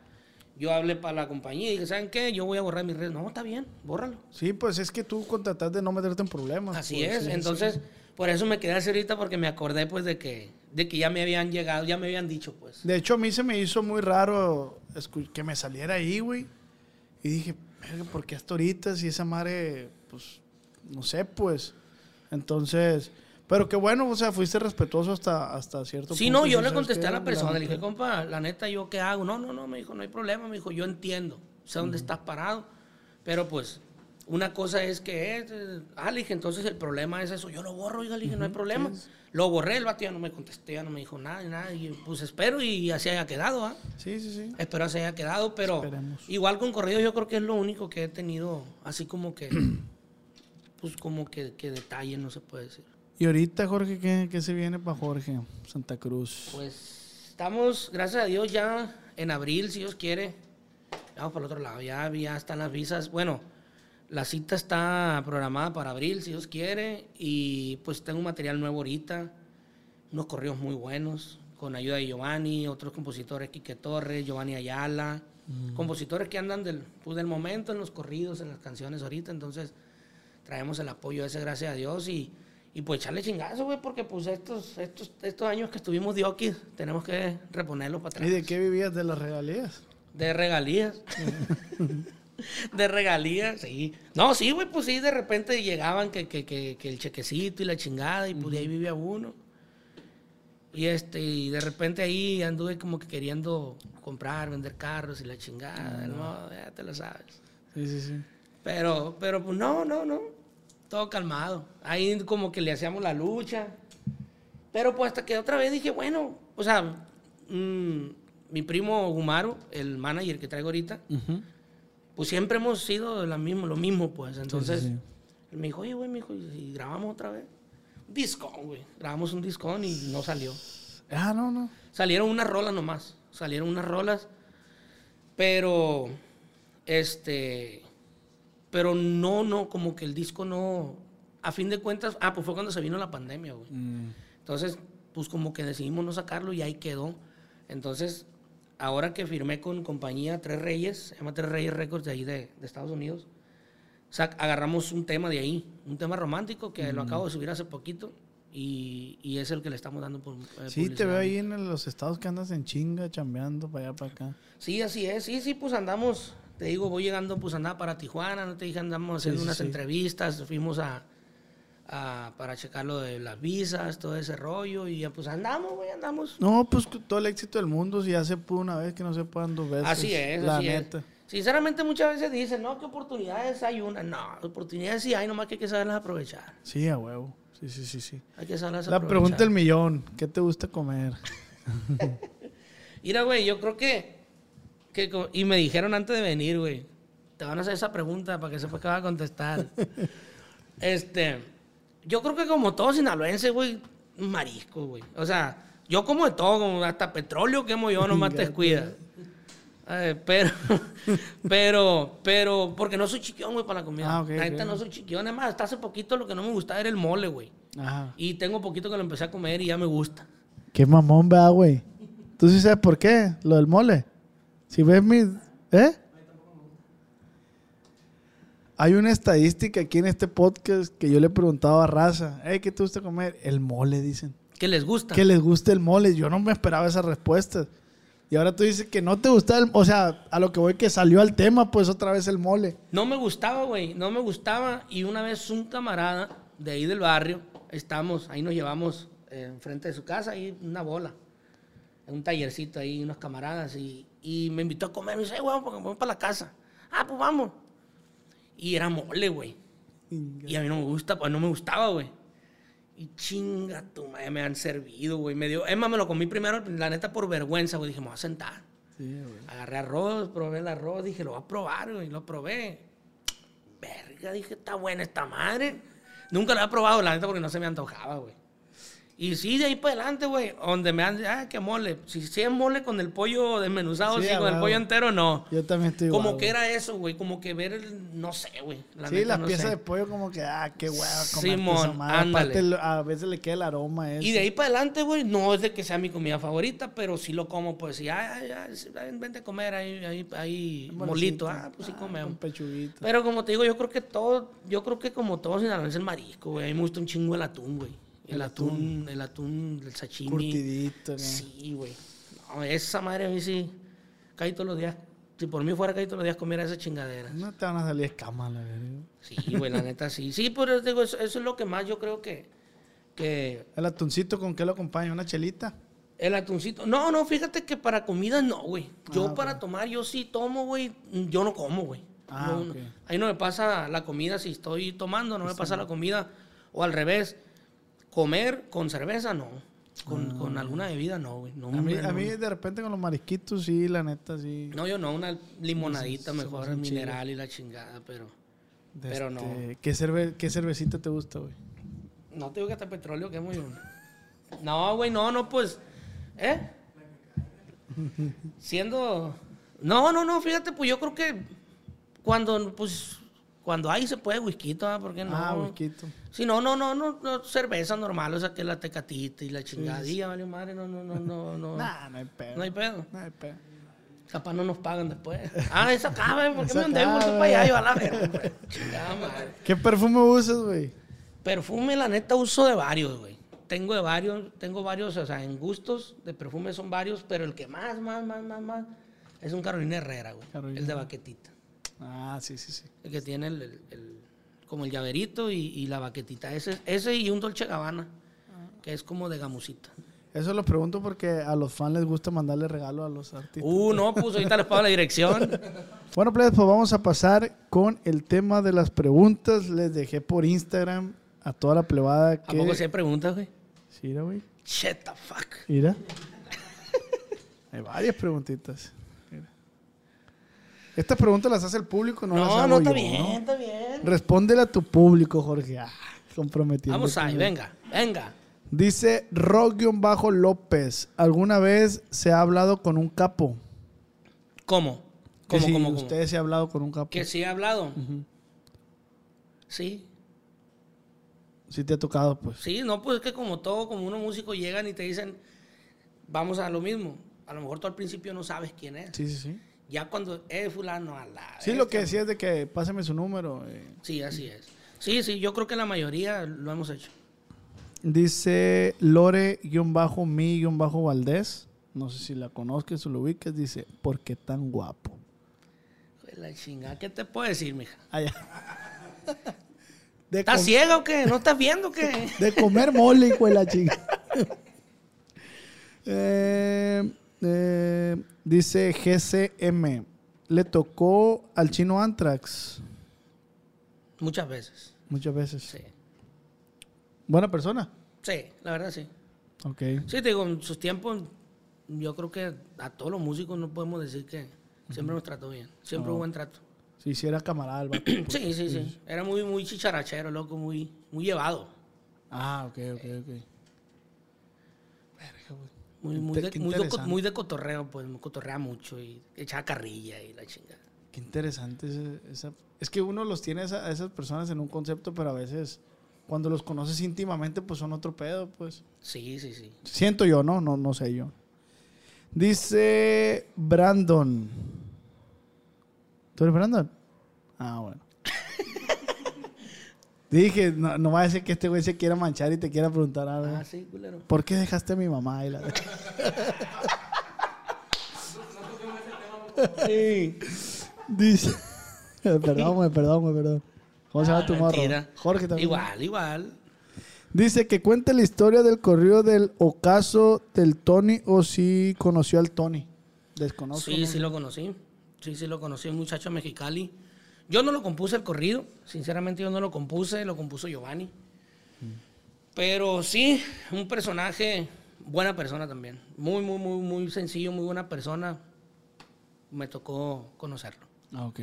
Yo hablé para la compañía y dije, ¿saben qué? Yo voy a borrar mis redes. No, está bien, bórralo. Sí, pues es que tú contratas de no meterte en problemas. Así pues, es. sí, Entonces, sí. por eso me quedé así ahorita porque me acordé pues de que, de que ya me habían llegado, ya me habían dicho pues. De hecho, a mí se me hizo muy raro que me saliera ahí, güey. Y dije, "Verga, ¿por qué hasta ahorita? Si esa madre, pues, no sé, pues. Entonces, pero qué bueno, o sea, fuiste respetuoso hasta, hasta cierto Sí, punto. no, y yo sí, le ¿sabes contesté qué? a la persona, le dije, compa, la neta, ¿yo qué hago? No, no, no, me dijo, no hay problema, me dijo, yo entiendo, sé dónde estás parado, pero pues, una cosa es que es, ah, le dije, entonces el problema es eso, yo lo borro, oiga, le dije, no hay problema. Lo borré, el vato ya no me contesté, ya no me dijo nada, y nada, y pues espero y así haya quedado, ¿ah? Sí, sí, sí. Espero así haya quedado, pero Esperemos. igual con corrido yo creo que es lo único que he tenido, así como que, pues como que, que detalle, no se puede decir. Y ahorita, Jorge, ¿qué, qué se viene para Jorge? Santa Cruz. Pues estamos, gracias a Dios, ya en abril, si Dios quiere. Vamos para el otro lado, ya, ya están las visas. Bueno, la cita está programada para abril, si Dios quiere. Y pues tengo un material nuevo ahorita, unos correos muy buenos, con ayuda de Giovanni, otros compositores, Quique Torres, Giovanni Ayala. Compositores que andan del, pues, del momento en los corridos, en las canciones ahorita. Entonces, traemos el apoyo ese, gracias a Dios. Y, y pues echarle chingazo, güey, porque pues estos, estos, estos años que estuvimos de Oki, tenemos que reponerlos para atrás. ¿Y de qué vivías de las regalías? De regalías. de regalías, sí. No, sí, güey, pues sí, de repente llegaban que, que, que, que el chequecito y la chingada, y pues de ahí vivía uno. Y este, y de repente ahí anduve como que queriendo comprar, vender carros y la chingada, no, ya te lo sabes. Sí, sí, sí. Pero, pero pues no, no, no. Todo calmado. Ahí como que le hacíamos la lucha. Pero pues hasta que otra vez dije, bueno, o sea, mm, mi primo Gumaro, el manager que traigo ahorita, pues siempre hemos sido la mismo, lo mismo, pues. Entonces, sí. él me dijo, oye, güey, me dijo, ¿y grabamos otra vez? Discón, güey. Grabamos un discón y no salió. Ah, no, no. Salieron unas rolas nomás. Salieron unas rolas. Pero, este, pero no, no, como que el disco no, a fin de cuentas, ah, pues fue cuando se vino la pandemia, güey. Entonces, pues como que decidimos no sacarlo y ahí quedó. Entonces, ahora que firmé con compañía Tres Reyes, se llama Tres Reyes Records de ahí de, de Estados Unidos, sac- agarramos un tema de ahí, un tema romántico que lo acabo de subir hace poquito y, y es el que le estamos dando por eh, Sí, te veo ahí en los estados que andas en chinga, chambeando para allá, para acá. Sí, así es. Sí, sí, pues andamos. Te digo, voy llegando, pues andaba para Tijuana, no te dije, andamos haciendo sí, unas sí. entrevistas, fuimos a, a- para checar lo de las visas, todo ese rollo, y ya pues andamos, güey, andamos. No, pues todo el éxito del mundo, si ya se pudo una vez, que no se puedan dos veces. así es, La así neta. es. Sinceramente, muchas veces dicen, no, ¿qué oportunidades hay una? No, oportunidades sí hay, nomás que hay que saberlas aprovechar. Sí, a huevo. Sí, sí, sí, sí. Hay que saberlas La aprovechar. pregunta del millón, ¿qué te gusta comer? Mira, güey, yo creo que, que Y me dijeron antes de venir, güey. Te van a hacer esa pregunta para que sepas que va a contestar. este. Yo creo que como todo sinaloense, güey, marisco, güey. O sea, yo como de todo, como hasta petróleo quemo yo, nomás te descuida. Eh, pero, pero, pero, porque no soy chiquión, güey, para la comida. Ah, ok, la neta ok. no soy chiquión. Además, hasta hace poquito lo que no me gustaba era el mole, güey. Ajá. Y tengo poquito que lo empecé a comer y ya me gusta. Qué mamón, vea, güey. ¿Tú sí sabes por qué? Lo del mole. Si ves mis... ¿Eh? Hay una estadística aquí en este podcast que yo le preguntaba a Raza. Hey, ¿qué te gusta comer? El mole, dicen. Que les gusta. Que les gusta el mole. Yo no me esperaba esas respuestas. Y ahora tú dices que no te gusta el... O sea, a lo que voy que salió al tema, pues otra vez el mole. No me gustaba, güey. No me gustaba. Y una vez un camarada de ahí del barrio, estamos, ahí nos llevamos eh, enfrente de su casa, ahí una bola. En un tallercito ahí, unos camaradas. Y, y me invitó a comer. Me dice, "Eh, güey, vamos, vamos para la casa. Ah, pues vamos. Y era mole, güey. Y a mí no me gusta, pues no me gustaba, güey. Y chinga tu madre, me han servido, güey. Me dio, es más, me lo comí primero, la neta, por vergüenza, güey. Dije, me voy a sentar. Agarré arroz, probé el arroz, dije, lo voy a probar, güey. Lo probé. Verga, dije, está buena esta madre. Nunca lo había probado, la neta, porque no se me antojaba, güey. Y sí, de ahí para adelante, güey, donde me han ah, qué mole. Si, si es mole con el pollo desmenuzado, Sí, con el pollo entero, no. Yo también estoy igual, Como que era eso, güey, como que ver el, no sé, güey. la Sí, neta, la no pieza sé. de pollo como que, ah, qué huevo Simón, ándale. Aparte, a veces le queda el aroma ese. Y de ahí para adelante, güey, no es de que sea mi comida favorita, pero sí lo como, pues, sí, ah, ya, vente a comer ahí, ahí, ahí molito, ah, pues sí Ah, comemos. Un pechuguito. Pero como te digo, yo creo que todo, yo creo que como todo sinaloense el marisco, güey. A mí me gusta un chingo el atún, güey. El, El atún, el atún, el sashimi. Curtidito, ¿no? Sí, güey. No, esa madre a mí sí. Caí todos los días. Si por mí fuera caí todos los días comiera esa chingadera. No te van a salir escamas, la verdad. Sí, güey, la neta sí. Sí, pero digo, eso, eso es lo que más yo creo que, que El atuncito, ¿con qué lo acompaña? ¿Una chelita? el atuncito. No, no, fíjate que para comida no, güey. Yo Ah, para tomar, yo sí tomo, güey. Yo no como, güey. Ah, No. Ahí no me pasa la comida si estoy tomando, no me pasa la comida. O al revés, comer con cerveza, no. Con, con alguna bebida, no, güey. No, Ah. A mí, hombre, a no. mí de repente con los marisquitos, sí, la neta, sí. No, yo no, una limonadita mejor, mineral y la chingada, pero... De pero no. este, ¿qué, cerve- ¿Qué cervecita te gusta, güey? No te digo que hasta petróleo que es muy... No, güey, no, no, pues... ¿Eh? Siendo... No, no, no, fíjate, pues yo creo que cuando, pues, cuando hay se puede whisky, ¿ah? ¿por qué no? Ah, whiskito. Sí, no, no, no, no, no, cerveza normal, o sea, que la tecatita y la chingadilla, vale madre, no, no, no, no, no. Nah, no hay pedo. No hay pedo. No hay pedo. Capaz no nos pagan después. Ah, esa acaba, ¿por qué me andé para allá? Yo a la verga, güey. Chingada madre. ¿Qué perfume usas, güey? Perfume, la neta, uso de varios, güey. Tengo de varios, tengo varios, o sea, en gustos de perfume son varios, pero el que más, más, más, más, más, es un Carolina Herrera, güey. Carolina. El de baquetita. Ah, sí, sí, sí. El que tiene el, el- el- como el llaverito y, y la baquetita. Ese, ese y un Dolce Gabbana, que es como de gamusita. Eso lo pregunto porque a los fans les gusta mandarle regalo a los artistas. Uh, no, pues ahorita les pago la dirección. Bueno, pues, pues vamos a pasar con el tema de las preguntas. Les dejé por Instagram a toda la plebada ¿A que... poco si hay preguntas, güey? Sí, güey. Shut the fuck. Mira. Hay varias preguntitas. Estas preguntas las hace el público, no, las No, hago no, está yo, bien, ¿no? está bien. Respóndele a tu público, Jorge. Ah, comprometido. Vamos ahí, venga, Venga. Dice Bajo lópez ¿alguna vez se ha hablado con un capo? ¿Cómo? Que ¿Cómo, si cómo, cómo? usted se ha hablado con un capo. Que sí he hablado. Sí. Sí te ha tocado, pues. Sí, no, pues es que como todo, como unos músicos llegan y te dicen, vamos a lo mismo. A lo mejor tú al principio no sabes quién es. Sí, sí, sí. Ya cuando es fulano a la... Sí, lo que decía es de que pásame su número. eh. Sí, así es. Sí, sí, yo creo que la mayoría lo hemos hecho. Dice Lore-mi-valdés. No sé si la conozcas o lo ubiques. Dice, ¿por qué tan guapo? Joder, La chingada, ¿qué te puedo decir, mija? Allá. De, ¿Estás com- ciega o qué? ¿No estás viendo o qué? de comer mole, hijo de la chica. Eh, eh, dice GCM. Le tocó al chino Antrax Muchas veces. muchas veces. Sí. Buena persona. Sí, la verdad sí. Ok. Sí, te digo, en sus tiempos, yo creo que a todos los músicos no podemos decir que siempre nos trató bien. Siempre hubo buen trato. Si hiciera camarada el vato, pues. Sí, sí, sí. Era muy, muy chicharachero, loco, muy, muy llevado. Ah, ok, ok, ok. Muy, muy, de, muy, de, muy cotorreo, pues, cotorrea mucho y echaba carrilla y la chingada. Qué interesante ese- esa... Es que uno los tiene a esas personas en un concepto, pero a veces cuando los conoces íntimamente, pues son otro pedo, pues. Sí, sí, sí. Siento yo, ¿no? No, no sé yo. Dice Brandon. ¿Tú eres Brandon? Ah, bueno. Dije, no, no va a decir que este güey se quiera manchar y te quiera preguntar algo. Ah, sí, culero. ¿Por qué dejaste a mi mamá? Y la- Sí. Dice. Perdón, güey, perdón, güey, perdón. ¿Cómo se llama tu morro? Ah. Jorge también. Igual, igual. Dice que cuente la historia del corrido del ocaso del Tony o si conoció al Tony. Desconozco. Sí, ¿no? sí lo conocí. Sí, sí lo conocí, un muchacho mexicali. Yo no lo compuse el corrido, sinceramente yo no lo compuse, lo compuso Giovanni. Pero sí, un personaje, buena persona también. Muy, muy, muy, muy sencillo, muy buena persona. Me tocó conocerlo. Ah, ok.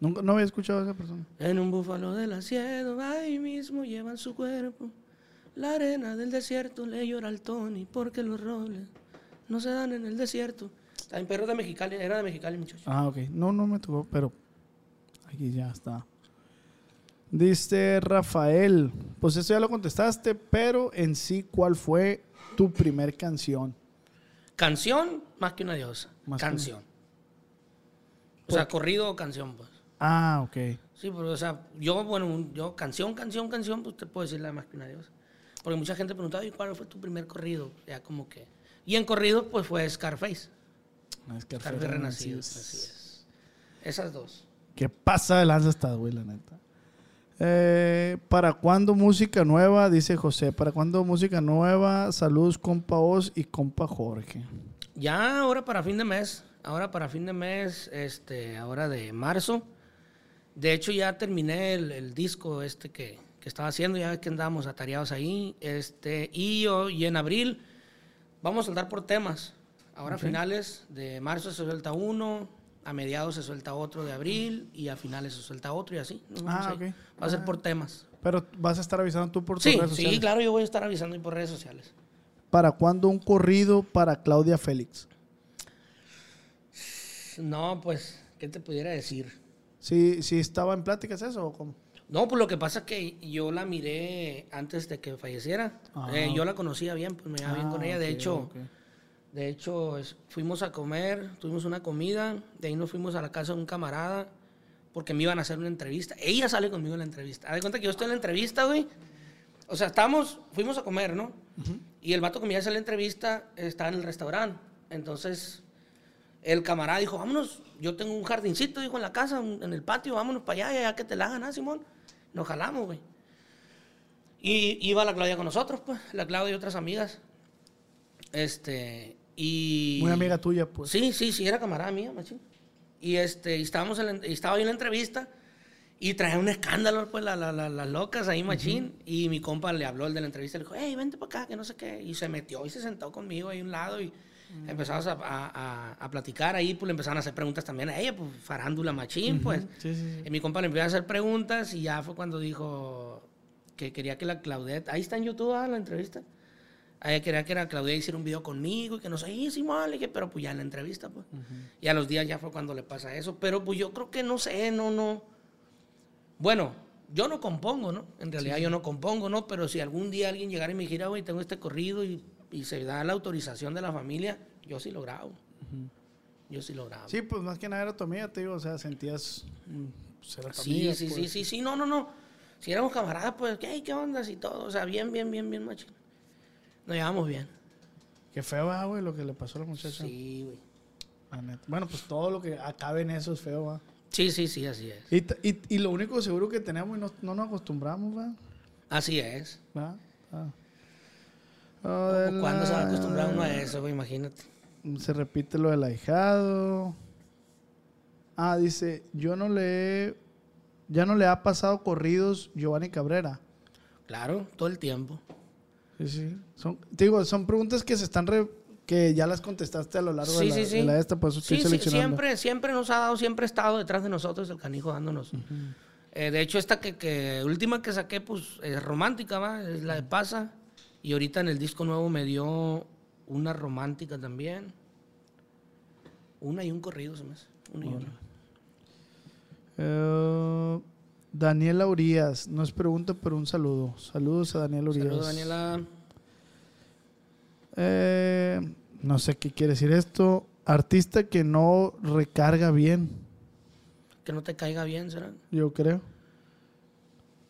Nunca, no había escuchado a esa persona. En un búfalo del asiedo, ahí mismo llevan su cuerpo. La arena del desierto le llora al Tony porque los robles no se dan en el desierto. También perro de Mexicali, era de Mexicali, muchacho. Ah, ok. No, no me tocó, pero aquí ya está. Dice Rafael, pues eso ya lo contestaste, pero en sí, ¿cuál fue tu primer canción? Canción más que una diosa. Más que una- canción. O sea, corrido o canción, pues. Ah, ok. Sí, pero, o sea, yo, bueno, yo, canción, canción, canción, pues te puedo decir la más que una diosa. Porque mucha gente preguntaba, ¿y cuál fue tu primer corrido? Ya como que. Y en corrido, pues fue Scarface. Que Scarface fue Renacido. sí, Así es. Esas dos. ¿Qué pasa de lanza estás, güey, la neta? Eh, ¿Para cuándo música nueva? Dice José. ¿Para cuándo música nueva? Saludos, compa Oz y compa Jorge. Ya ahora para fin de mes, ahora para fin de mes, este, ahora de marzo. De hecho ya terminé el, el disco este que, que estaba haciendo, ya que andábamos atareados ahí. Este, y, yo- y en abril vamos a soltar por temas. Ahora a finales de marzo se suelta uno, a mediados se suelta otro de abril y a finales se suelta otro y así. Ah, ok. Va a ser por temas. Pero vas a estar avisando tú por tus Sí, redes sociales. sí, claro, yo voy a estar avisando por redes sociales. ¿Para cuándo un corrido para Claudia Félix? No, pues, ¿qué te pudiera decir? ¿Sí, sí estaba en pláticas eso o cómo? No, pues lo que pasa es que yo la miré antes de que falleciera. Ah, Eh, yo la conocía bien, pues me llevaba bien Ah, con ella. De hecho. De hecho es- fuimos a comer, tuvimos una comida, de ahí nos fuimos a la casa de un camarada porque me iban a hacer una entrevista. Ella sale conmigo en la entrevista. Haz de cuenta que yo estoy en la entrevista, güey. O sea, estábamos, fuimos a comer, ¿no? Y el vato que me iba a hacer la entrevista estaba en el restaurante. Entonces, el camarada dijo, vámonos, yo tengo un jardincito, dijo, en la casa, en el patio, vámonos para allá, ya que te la hagan, ¿ah, Simón? Nos jalamos, güey. Y iba la Claudia con nosotros, pues, la Claudia y otras amigas. Este, y... Muy amiga tuya, pues. Sí, sí, sí, era camarada mía, machín. Y este, y estábamos en la- y estaba yo en la entrevista y traía un escándalo, pues, la- la- la- las locas ahí, machín. Y mi compa le habló el de la entrevista, le dijo, hey, vente para acá, que no sé qué. Y se metió y se sentó conmigo ahí a un lado y empezamos a, a- a- platicar ahí, pues le empezaron a hacer preguntas también a ella, pues, farándula machín, pues. Sí, sí, sí. Y mi compa le empezó a hacer preguntas y ya fue cuando dijo que quería que la Claudette, ahí está en YouTube ah, la entrevista. Ella quería que la Claudia hiciera un video conmigo y que no sé, y sí, mal, y que- pero pues ya en la entrevista, pues. Y a los días ya fue cuando le pasa eso. Pero pues yo creo que no sé, no, no. Bueno, yo no compongo, ¿no? En realidad yo no compongo, ¿no? Pero si algún día alguien llegara y me dijera, güey, tengo este corrido y, y se da la autorización de la familia, yo sí lo grabo. Yo sí lo grabo. Sí, pues más que nada era tu amiga, te digo, o sea, sentías... mm, pues, era tu Sí, amiga, sí, sí, pues. sí, sí, no, no, no. Si éramos camaradas, pues, ¿qué, qué onda? Y todo, o sea, bien, bien, bien, bien, machín. Nos llevamos bien. Qué feo, ah, güey, lo que le pasó a la muchacha. Sí, güey. la neta. Bueno, pues todo lo que acabe en eso es feo, va. Sí, sí, sí, así es. Y, y, y lo único seguro que tenemos y no, no nos acostumbramos, va. Así es. ¿Va? Ah. ¿O ¿Cuándo se va a acostumbrar uno a eso, güey? Imagínate. Se repite lo del ahijado. Ah, dice, yo no le he- ya no le ha pasado corridos Giovanni Cabrera. Claro, todo el tiempo. Sí, sí. Son, te digo, son preguntas que se están re- que ya las contestaste a lo largo de, la, sí, sí. de la esta, por eso estoy Sí, sí, seleccionando. siempre, siempre nos ha dado, siempre ha estado detrás de nosotros el canijo dándonos. Eh, de hecho, esta que, que última que saqué, pues, es romántica, ¿va? Es la de Pasa. Y ahorita en el disco nuevo me dio una romántica también. Una y un corrido, se me hace. Una y una. Eh, Daniela Urias nos pregunta por un saludo. Saludos a Daniela Urias. Saludos, Daniela. Eh, no sé qué quiere decir esto. Artista que no recarga bien, Que no te caiga bien, ¿será? yo creo.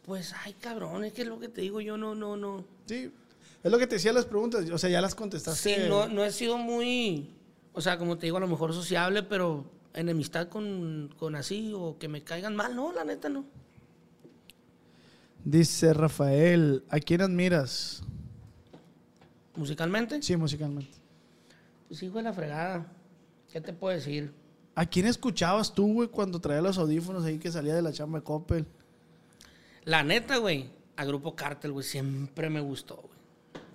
Pues, ay, cabrón, es que es lo que te digo, yo no, no, no. Sí, es lo que te decía las preguntas. O sea, ya las contestaste. Sí, no, no he sido muy, o sea, como te digo, a lo mejor sociable, pero enemistad con, con así o que me caigan mal, no, la neta no. Dice Rafael, ¿a quién admiras? Musicalmente, Sí, musicalmente. pues hijo de la fregada, ¿qué te puedo decir? ¿A quién escuchabas tú, güey, cuando traía los audífonos ahí que salía de la chamba de Coppel? La neta, güey, a Grupo Cártel, güey, siempre me gustó, güey.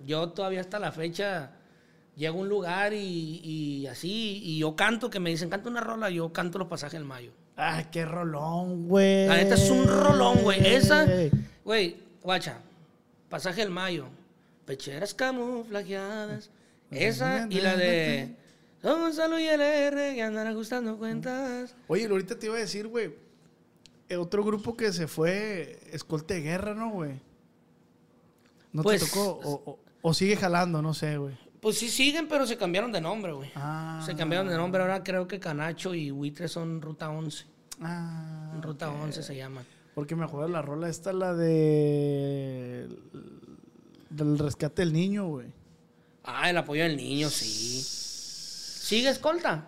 Yo todavía hasta la fecha llego a un lugar y, y así, y yo canto, que me dicen, canta una rola, yo canto los pasajes del mayo. ¡Ah, qué rolón, güey! La neta es un rolón, güey. Esa, güey, guacha, pasaje del mayo, pecheras camuflajeadas. Esa y la de Don Gonzalo y el R que andan ajustando cuentas. Oye, ahorita te iba a decir, güey, eh, otro grupo que se fue, Escolte de Guerra, ¿no, güey? ¿No Pues- te tocó? O, o- o sigue jalando, no sé, güey. Pues sí siguen, pero se cambiaron de nombre, güey. Ah. Se cambiaron de nombre. Ahora creo que Canacho y Buitre son Ruta 11. Ah, Ruta ok. 11 se llama. Porque me acuerdo la rola esta, la de... Del rescate del niño, güey. Ah, el apoyo del niño, sí. ¿Sigue escolta?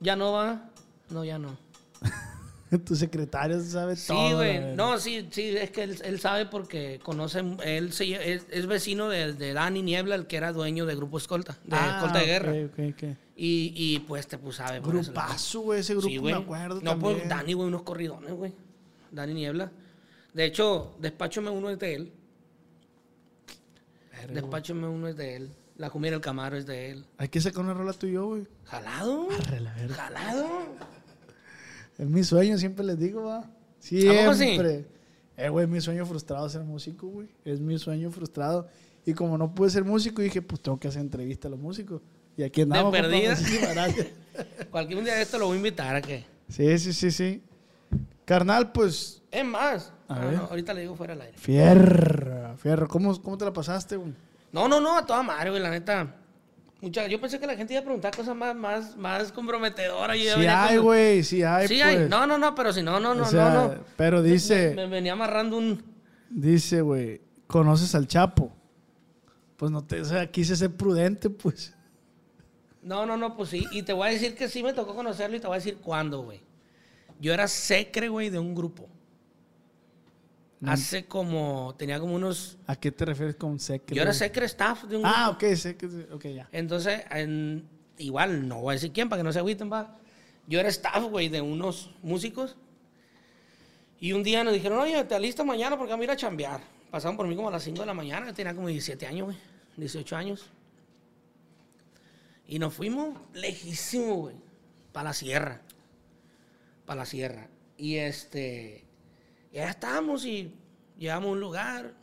¿Ya no va? No, ya no. Tu secretario sabe Sí, todo. la güey. No, sí, sí, es que él, él sabe porque conoce, él se es, es vecino de, de Dani Niebla, el que era dueño de Grupo Escolta, de Ah, Escolta de Guerra. ok, ok, ok. Y, y pues te pues sabe. Grupazo, güey, ese grupo Sí, me acuerdo No, también. pues Dani, güey, unos corridones, güey. Dani Niebla. De hecho, Despáchome uno es de él. Despáchome uno es de él. La Jumira el Camaro es de él. Hay que sacar una rola tú y yo, güey. ¿Jalado? Arre la. ¿Jalado? Es mi sueño, siempre les digo, va. Siempre. Eh, güey, mi sueño frustrado ser músico, güey. Es mi sueño frustrado. Y como no pude ser músico, dije, pues tengo que hacer entrevista a los músicos. Y aquí andamos. compa, perdida. Cualquier un día de esto lo voy a invitar a que. Sí, sí, sí, sí. Carnal, pues, Es más. A Ah, ver. no, ahorita le digo fuera al aire. fierro, fierro. ¿Cómo, cómo te la pasaste, güey? No, no, no, a toda madre, güey, la neta. Mucha, yo pensé que la gente iba a preguntar cosas más, más, más comprometedoras. yo Sí hay, güey, sí hay, Sí pues. hay. No, no, no, pero si no, no, no, O sea, no, no. Pero Me, dice, me venía amarrando un. dice, güey, ¿conoces al Chapo? Pues no te, o sea, quise ser prudente, pues. No, no, no, pues sí. Y te voy a decir que sí me tocó conocerlo y te voy a decir cuándo, güey. Yo era secre, güey, de un grupo. Hace como. Tenía como unos. ¿A qué te refieres con secreto? Yo era secre staff de un Ah, ok, que, ok, ya. Entonces, en- igual, no voy a decir quién para que no se agüiten, va. Yo era staff, güey, de unos músicos. Y un día nos dijeron, oye, te alistas mañana porque vamos a ir a chambear. Pasaron por mí como a las 5 de la mañana, yo tenía como 17 años, güey. 18 años. Y nos fuimos lejísimo, güey. Para la sierra. Para la sierra. Y este. Y allá estábamos y llegamos a un lugar,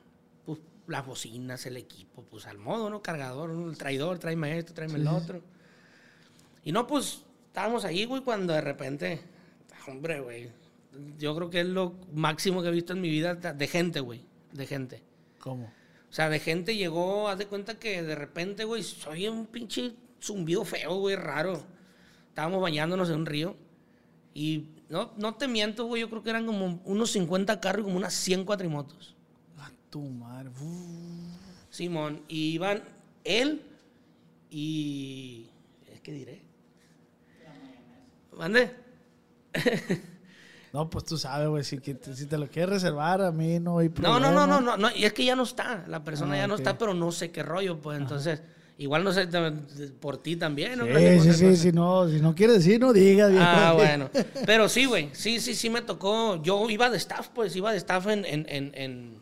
pues las bocinas, el equipo, pues al modo, ¿no? Cargador, ¿no? el traidor, tráeme esto, tráeme el otro. Y no, pues estábamos ahí, güey, cuando de repente, hombre, güey, yo creo que es lo máximo que he visto en mi vida de gente, güey, de gente. ¿Cómo? O sea, de gente llegó, haz de cuenta que de repente, güey, soy un pinche zumbido feo, güey, raro. Estábamos bañándonos en un río y no, no te miento, güey, yo creo que eran como unos 50 carros y como unas 100 cuatrimotos. A tu madre. Uh. Simón, y iban él y... ¿Qué diré? ¿Mande? No, pues tú sabes, güey, si, que- si te lo quieres reservar, a mí no hay problema. no, no, no, no, no, y es que ya no está, la persona Ah, ya no está, pero no sé qué rollo, pues entonces, igual no sé por ti también, ¿no? Sí, Cualquier sí, cosa. sí, si no, si no quieres decir, no digas. Ah, bueno. Pero sí, güey. Sí, sí, sí me tocó. Yo iba de staff, pues, iba de staff en, en, en- en-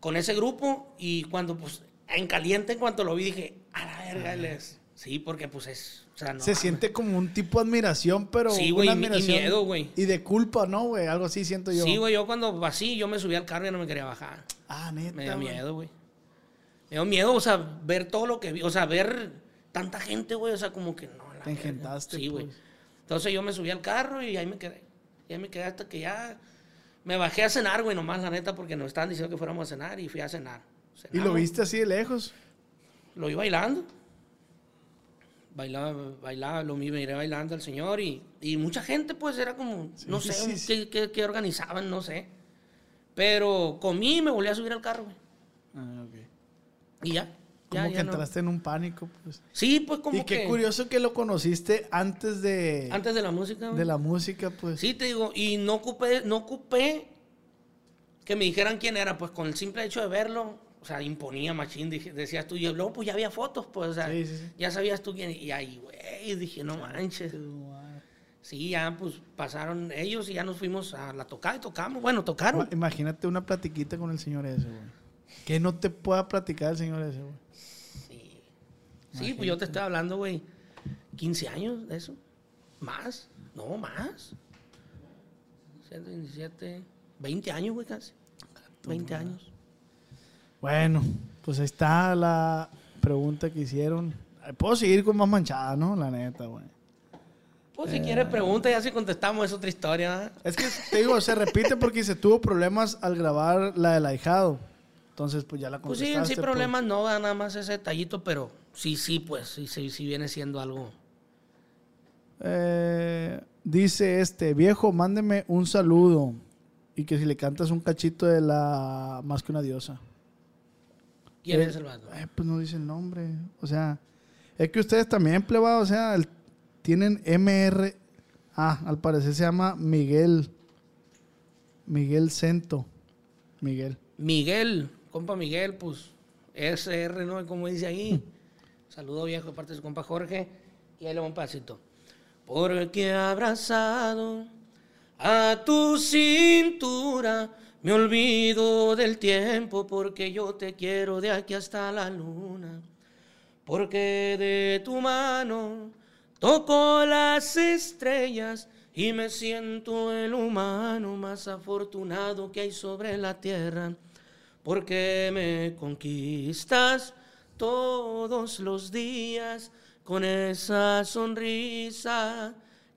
con ese grupo. Y cuando, pues, en caliente, en cuanto lo vi, dije, a la verga, él es. Sí, porque, pues, es. O sea, no. Se siente como un tipo de admiración, pero Sí, güey, y- y miedo, güey. Y de culpa, ¿no, güey? Algo así siento yo. Sí, güey, yo cuando así, yo me subí al carro y no me quería bajar. Ah, neta, Me güey. miedo, güey. Me dio miedo, o sea, ver todo lo que vi. O sea, ver tanta gente, güey. O sea, como que no. la Te engentaste, Sí, güey. pues. Entonces yo me subí al carro y ahí me quedé. Y ahí me quedé hasta que ya me bajé a cenar, güey, nomás, la neta, porque nos estaban diciendo que fuéramos a cenar y fui a cenar. ¿Y lo viste así de lejos? Lo vi bailando. Bailaba, bailaba, lo vi, miré bailando al señor y, y mucha gente, pues era como, no sé, sí, sí. qué, qué- qué organizaban, no sé. Pero comí y me volví a subir al carro, güey. Ah, ok. Y ya. Como ya, que ya no. entraste en un pánico, pues. Sí, pues como y qué que curioso que lo conociste antes de, antes de la música, güey. de la música, pues. Sí, te digo, y no ocupé, no ocupé que me dijeran quién era, pues con el simple hecho de verlo, o sea, imponía machín, dije- decías tú, y luego pues ya había fotos, pues, o sea, Sí, sí, sí. ya sabías tú quién, y ahí, güey, dije, no manches. Sí, ya pues pasaron ellos y ya nos fuimos a la tocada y tocamos, bueno, tocaron. Ma- Imagínate una platiquita con el señor ese, güey. Que no te pueda platicar el señor ese, güey. Sí, sí pues yo te estoy hablando, güey, 15 años de eso, más, no, más. 127, 20 años, güey, casi. 20 años. Bueno, pues ahí está la pregunta que hicieron. Eh, Puedo seguir con más manchada, ¿no? La neta, güey. Pues si quieres pregunta, ya si contestamos es otra historia. Es que te digo, se repite porque se tuvo problemas al grabar la del ahijado. Entonces, pues ya la Pues sí, en sí problemas no da nada más ese detallito, pero sí, sí, pues sí, sí, sí viene siendo algo. Eh, dice este, viejo, mándeme un saludo. Y que si le cantas un cachito de la más que una diosa. ¿Quién Eh, es el vato? eh, pues no dice el nombre. O sea, es que ustedes también, plebado, o sea, el- tienen MR. Ah, al parecer se llama Miguel. Miguel Cento. Miguel. Miguel, compa Miguel, pues SR, ¿no? Como dice ahí. Saludo viejo de parte de su compa Jorge. Y ahí le va un pasito. Porque abrazado a tu cintura. Me olvido del tiempo porque yo te quiero de aquí hasta la luna. Porque de tu mano toco las estrellas y me siento el humano más afortunado que hay sobre la tierra. Porque me conquistas todos los días con esa sonrisa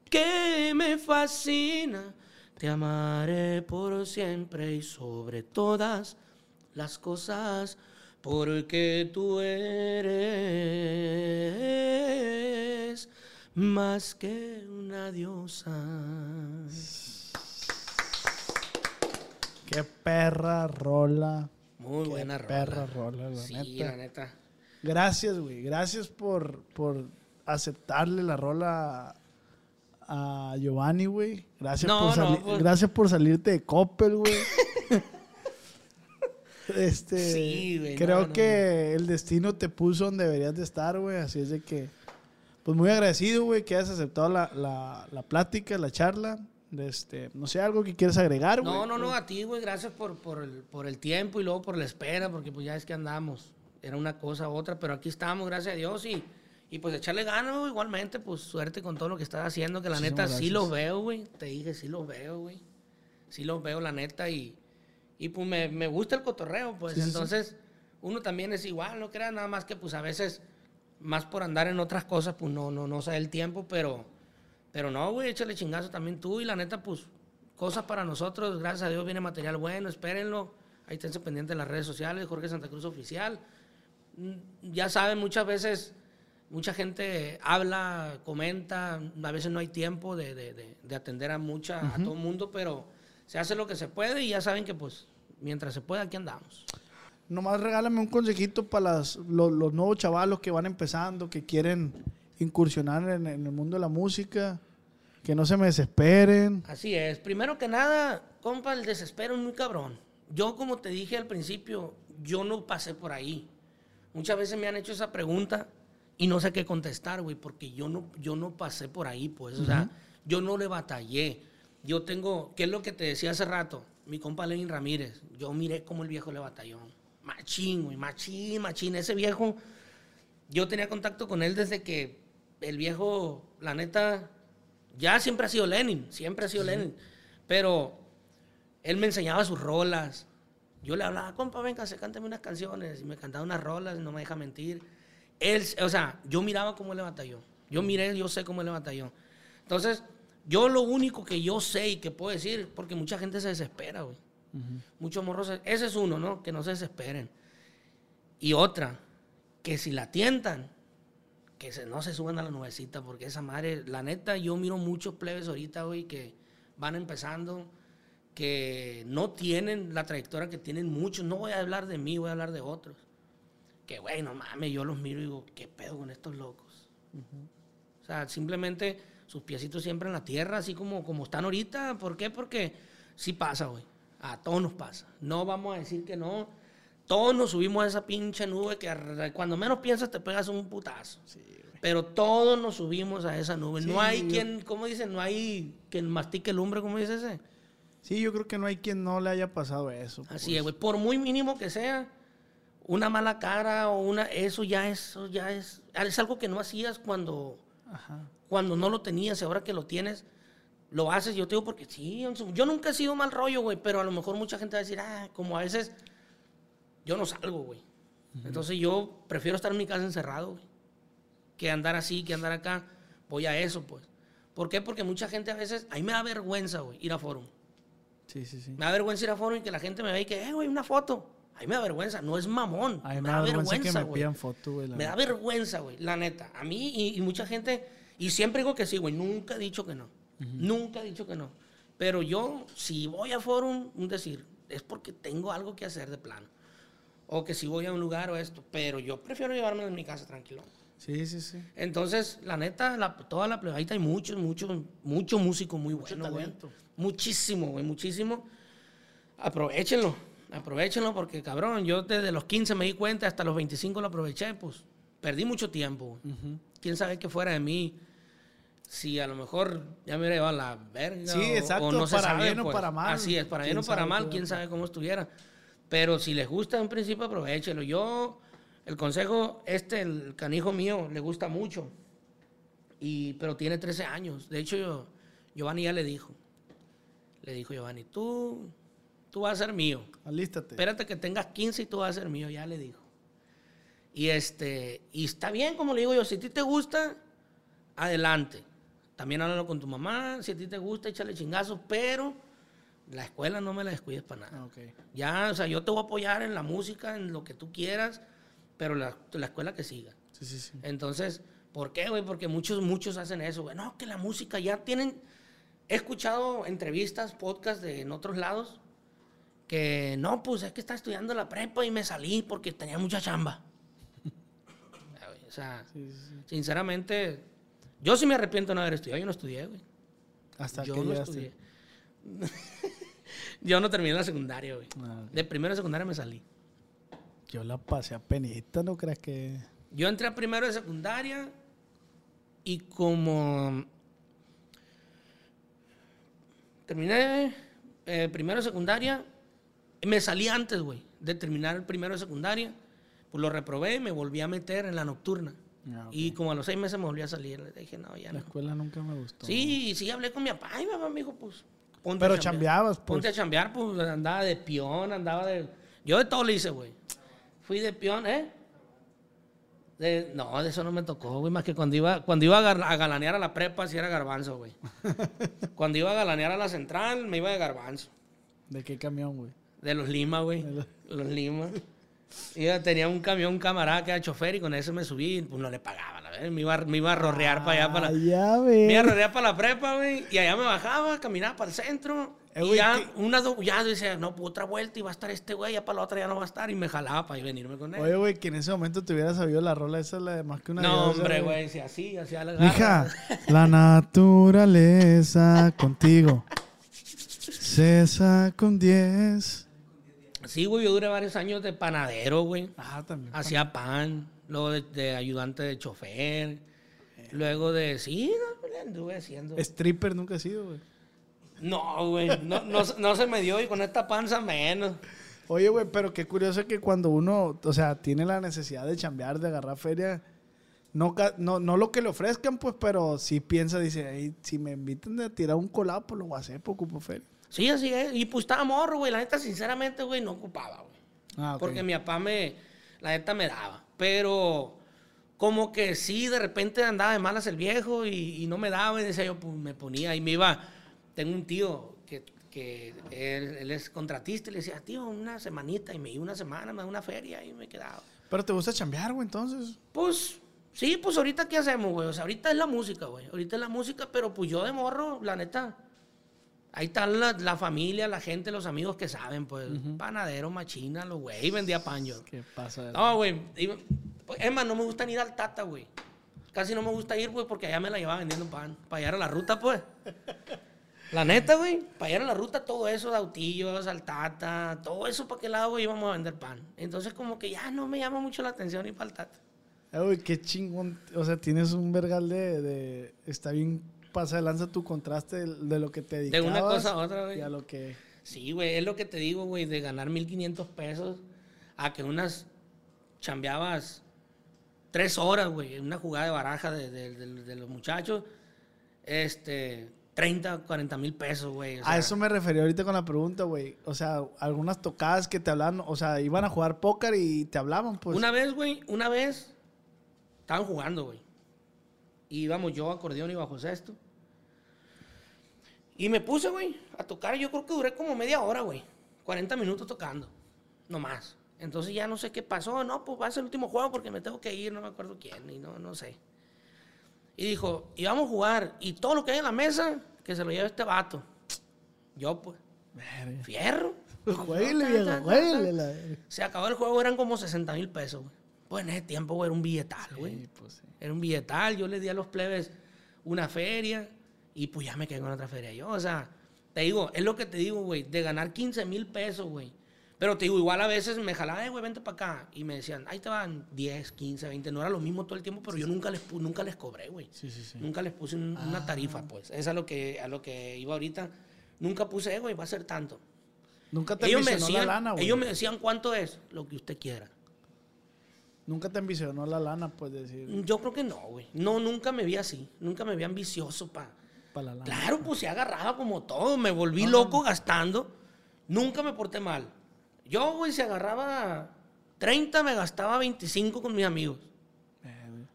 que me fascina. Te amaré por siempre y sobre todas las cosas, porque tú eres más que una diosa. Qué perra rola. Muy Qué buena rola. perra rola, la sí, neta. la neta. Gracias, güey. Gracias por, por aceptarle la rola a, Giovanni, güey. Gracias, No, por no, pues- Gracias por salirte de Coppel, güey. este, Sí, güey, Creo no, que el destino te puso donde deberías de estar, güey. Así es de que, pues muy agradecido, güey, que hayas aceptado la, la, la plática, la charla. De este, no sé, algo que quieras agregar, güey. No, no, no, a ti, güey, gracias por, por, el, por el tiempo y luego por la espera, porque pues ya es que andamos. Era una cosa u otra, pero aquí estamos, gracias a Dios, y, y pues echarle ganas, güey, igualmente, pues suerte con todo lo que estás haciendo, que la neta sí los veo, güey. Te dije, sí los veo, güey. Sí los veo, la neta, y, Y pues me, me gusta el cotorreo, pues. Entonces, uno también es igual, no crea nada más que pues a veces, más por andar en otras cosas, pues no, no, no sé el tiempo, pero, pero no, güey, échale chingazo también tú. Y la neta, pues, cosas para nosotros, gracias a Dios viene material bueno, espérenlo. Ahí esténse pendientes de las redes sociales, Jorge Santa Cruz Oficial. Mm, Ya saben, muchas veces mucha gente habla, comenta, a veces no hay tiempo de, de- de- de atender a mucha, a todo el mundo, pero se hace lo que se puede y ya saben que pues mientras se pueda aquí andamos. Nomás regálame un consejito para las, los, los nuevos chavalos que van empezando, que quieren incursionar en, en el mundo de la música, que no se me desesperen. Así es. Primero que nada, compa, el desespero es muy cabrón. Yo, como te dije al principio, yo no pasé por ahí. Muchas veces me han hecho esa pregunta y no sé qué contestar, güey, porque yo no, yo no pasé por ahí, pues. O sea, yo no le batallé. Yo tengo, ¿qué es lo que te decía hace rato? Mi compa Lenin Ramírez. Yo miré cómo el viejo le batalló. Machín, güey, machín, machín. Ese viejo, yo tenía contacto con él desde que el viejo, la neta, ya siempre ha sido Lenin, siempre ha sido Lenin. Pero él me enseñaba sus rolas. Yo le hablaba, compa, venga, se cántame unas canciones. Y me cantaba unas rolas, no me deja mentir. Él, o sea, yo miraba cómo él le batalló. Yo miré, yo sé cómo él le batalló. Entonces, yo lo único que yo sé y que puedo decir, porque mucha gente se desespera, güey. Muchos morros, se- ese es uno, ¿no? Que no se desesperen. Y otra, que si la tientan, que se, no se suban a la nubecita, porque esa madre, la neta, yo miro muchos plebes ahorita, güey, que van empezando, que no tienen la trayectoria que tienen muchos. No voy a hablar de mí, voy a hablar de otros. Que, güey, no mames, yo los miro y digo, ¿qué pedo con estos locos? O sea, simplemente sus piecitos siempre en la tierra, así como, como están ahorita. ¿Por qué? Porque sí pasa, güey. A todos nos pasa. No vamos a decir que no. Todos nos subimos a esa pinche nube que cuando menos piensas te pegas un putazo. Pero todos nos subimos a esa nube. no Sí, hay yo- quien, ¿cómo dicen? No hay quien mastique el lumbre, ¿cómo dice ese? Sí, yo creo que no hay quien no le haya pasado eso. Así pues. es, güey. Por muy mínimo que sea, una mala cara o una. Eso ya es. Eso ya es. Es algo que no hacías cuando. Ajá. Cuando no lo tenías y ahora que lo tienes, lo haces. Yo te digo porque sí. Yo nunca he sido mal rollo, güey. Pero a lo mejor mucha gente va a decir, ah, como a veces. Yo no salgo, güey. Entonces yo prefiero estar en mi casa encerrado, güey. Que andar así, que andar acá. Voy a eso, pues. ¿Por qué? Porque mucha gente a veces. A mí me da vergüenza, güey, ir a forum. Sí, sí, sí. Me da vergüenza ir a foro y que la gente me vea y que, eh, güey, una foto. A mí me da vergüenza, no es mamón. A mí me da vergüenza me güey. Me da vergüenza, güey, la neta. A mí y, y mucha gente, y siempre digo que sí, güey, nunca he dicho que no. Nunca he dicho que no. Pero yo, si voy a forum, un decir, es porque tengo algo que hacer de plano. O que si voy a un lugar o esto. Pero yo prefiero llevarme en mi casa tranquilo. Sí, sí, sí. Entonces, la neta, la- toda la plebaita hay muchos, muchos, mucho músico muy bueno, güey. talento. Muchísimo, güey, muchísimo. Aprovechenlo, aprovechenlo porque, cabrón, yo desde los 15 me di cuenta, hasta los 25 lo aproveché, pues perdí mucho tiempo. güey. Quién sabe qué fuera de mí. Si a lo mejor ya me hubiera llevado a la verga. Sí, o- exacto, o no se para sabe, bien o pues. para mal. Así es, para bien ¿Quién o para mal, quién sabe cómo estuviera. Pero si les gusta, en principio aprovechenlo. Yo, el consejo, este, el canijo mío, le gusta mucho. Y, pero tiene 13 años. De hecho, yo- Giovanni ya le dijo. Le dijo Giovanni, tú, tú vas a ser mío. Alístate. Espérate que tengas 15 y tú vas a ser mío, ya le dijo. Y este, y está bien, como le digo yo, si a ti te gusta, adelante. También háblalo con tu mamá, si a ti te gusta, échale chingazos, pero la escuela no me la descuides para nada. Ah, ok. Ya, o sea, yo te voy a apoyar en la música, en lo que tú quieras, pero la, la escuela que siga. Sí, sí, sí. Entonces, ¿por qué, güey? Porque muchos, muchos hacen eso, güey. No, que la música ya tienen... He escuchado entrevistas, podcasts de, en otros lados, que no, pues es que estaba estudiando la prepa y me salí porque tenía mucha chamba. O sea, sinceramente, yo sí me arrepiento de no haber estudiado. Yo no estudié, güey. Hasta Yo que no estudié. yo no terminé la secundaria, güey. Ah. De primero de secundaria me salí. Yo la pasé a penita, ¿no creas que...? Yo entré a primero de secundaria y como terminé eh, primero de secundaria, me salí antes, güey, de terminar el primero de secundaria. Pues lo reprobé y me volví a meter en la nocturna. Ah. Y como a los seis meses me volví a salir. Le dije, no, ya La no. escuela nunca me gustó. Sí, sí hablé con mi papá. Y mi papá me dijo, pues, ponte Pero a chambeabas, pues. Ponte a chambear, pues andaba de peón, andaba de. Yo de todo le hice, güey. Fui de peón, ¿eh? De- no, de eso no me tocó, güey, más que cuando iba, cuando iba a, galanear a la prepa, sí era garbanzo, güey. cuando iba a galanear a la central, me iba de garbanzo. ¿De qué camión, güey? De los Lima, güey. Los Lima. Iba, tenía un camión, un camarada que era chofer y con eso me subí pues no le pagaba, Me iba, me iba a rorrear para allá, para la, ya me iba a rodear para la prepa, güey. Y allá me bajaba, caminaba para el centro. Eh, y güey, ya, ¿qué? una, ya decía, no, pues otra vuelta y va a estar este güey, ya para la otra ya no va a estar. Y me jalaba para venirme con él. Oye, güey, que en ese momento te hubiera sabido la rola esa, la de más que una no, hombre, güey, si así, hacía la garra. la naturaleza contigo. Cesa con 10. Sí, güey, yo duré varios años de panadero, güey. Ah, también. Hacía pan, luego de, de ayudante de chofer. Luego de, sí, no, le anduve haciendo. Stripper nunca he sido, güey. No, güey, no, no, no se me dio y con esta panza menos. Oye, güey, pero qué curioso que cuando uno, o sea, tiene la necesidad de chambear, de agarrar feria, no, no, no lo que le ofrezcan, pues, pero sí piensa, dice, "Ey, si me invitan a tirar un colado, pues lo voy a hacer, pues ocupo feria. Sí, así es. Y pues estaba morro, güey. La neta, sinceramente, güey, no ocupaba, güey. Ah, ok. Porque mi papá me, la neta me daba. Pero como que sí, de repente andaba de malas el viejo y, y no me daba. Y decía yo, pues me ponía y me iba. Tengo un tío que, que él, él es contratista y le decía, tío, una semanita. Y me iba una semana, me da una feria y me quedaba. Pero te gusta chambear, güey, entonces. Pues, sí, pues ahorita qué hacemos, güey. O sea, ahorita es la música, güey. Ahorita es la música, pero pues yo de morro, la neta. Ahí están la, la familia, la gente, los amigos que saben, pues. Panadero, machina, los güey. Vendía pan yo. ¿Qué pasa? No, güey. pues, Es más, no me gusta ni ir al Tata, güey. Casi no me gusta ir, güey, porque allá me la llevaba vendiendo pan. Para llegar a la ruta, pues. La neta, güey. Para llegar a la ruta, todo eso de autillos, al Tata, todo eso, ¿para qué lado, güey? Íbamos a vender pan. Entonces, como que ya no me llama mucho la atención ir para el Tata. Eh, güey, qué chingón. O sea, tienes un vergal de, de- Está bien pasa de lanza tu contraste de, de lo que te De dedicabas. una cosa a otra, güey. Y a lo que... Sí, güey, es lo que te digo, güey, de ganar 1500 pesos a que unas chambeabas tres horas, güey, en una jugada de baraja de, de- de- de los muchachos, este, 30, 40 mil pesos, güey. o a sea, eso me refería ahorita con la pregunta, güey. O sea, algunas tocadas que te hablaban, o sea, iban a jugar póker y te hablaban, pues. Una vez, güey, una vez estaban jugando, güey. Y íbamos yo, acordeón y bajo sexto. Y me puse, güey, a tocar. Yo creo que duré como media hora, güey. 40 minutos tocando. No más. Entonces ya no sé qué pasó. No, pues va a ser el último juego porque me tengo que ir. No me acuerdo quién. Y no, no sé. Y dijo, y vamos a jugar. Y todo lo que hay en la mesa, que se lo lleve este vato. Yo, pues, Verga. fierro. Jueguele, viejo, jueguele, Se acabó el juego, eran como 60 mil pesos, güey. Pues en ese tiempo, güey, era un billetal, güey. Sí, pues, sí. Era un billetal, yo le di a los plebes una feria y pues ya me quedé con otra feria yo. O sea, te digo, es lo que te digo, güey, de ganar 15 mil pesos, güey. Pero te digo, igual a veces me jalaba, eh, güey, vente para acá. Y me decían, ahí te van 10, 15, 20. No era lo mismo todo el tiempo, pero yo nunca les, nunca les cobré, güey. Sí, sí, sí. Nunca les puse un- una tarifa, pues. Es a lo que, a lo que iba ahorita. Nunca puse, eh, güey, va a ser tanto. Nunca te Ellos me, decían, la lana, güey. ellos me decían cuánto es, lo que usted quiera. Nunca te ambicionó la lana, pues decir, Yo creo que no, güey. No, nunca me vi así. Nunca me vi ambicioso para... para la. Claro, pues se agarraba como todo. Me volví loco gastando. Nunca me porté mal. Yo, güey, se agarraba 30, me gastaba 25 con mis amigos. Eh, güey.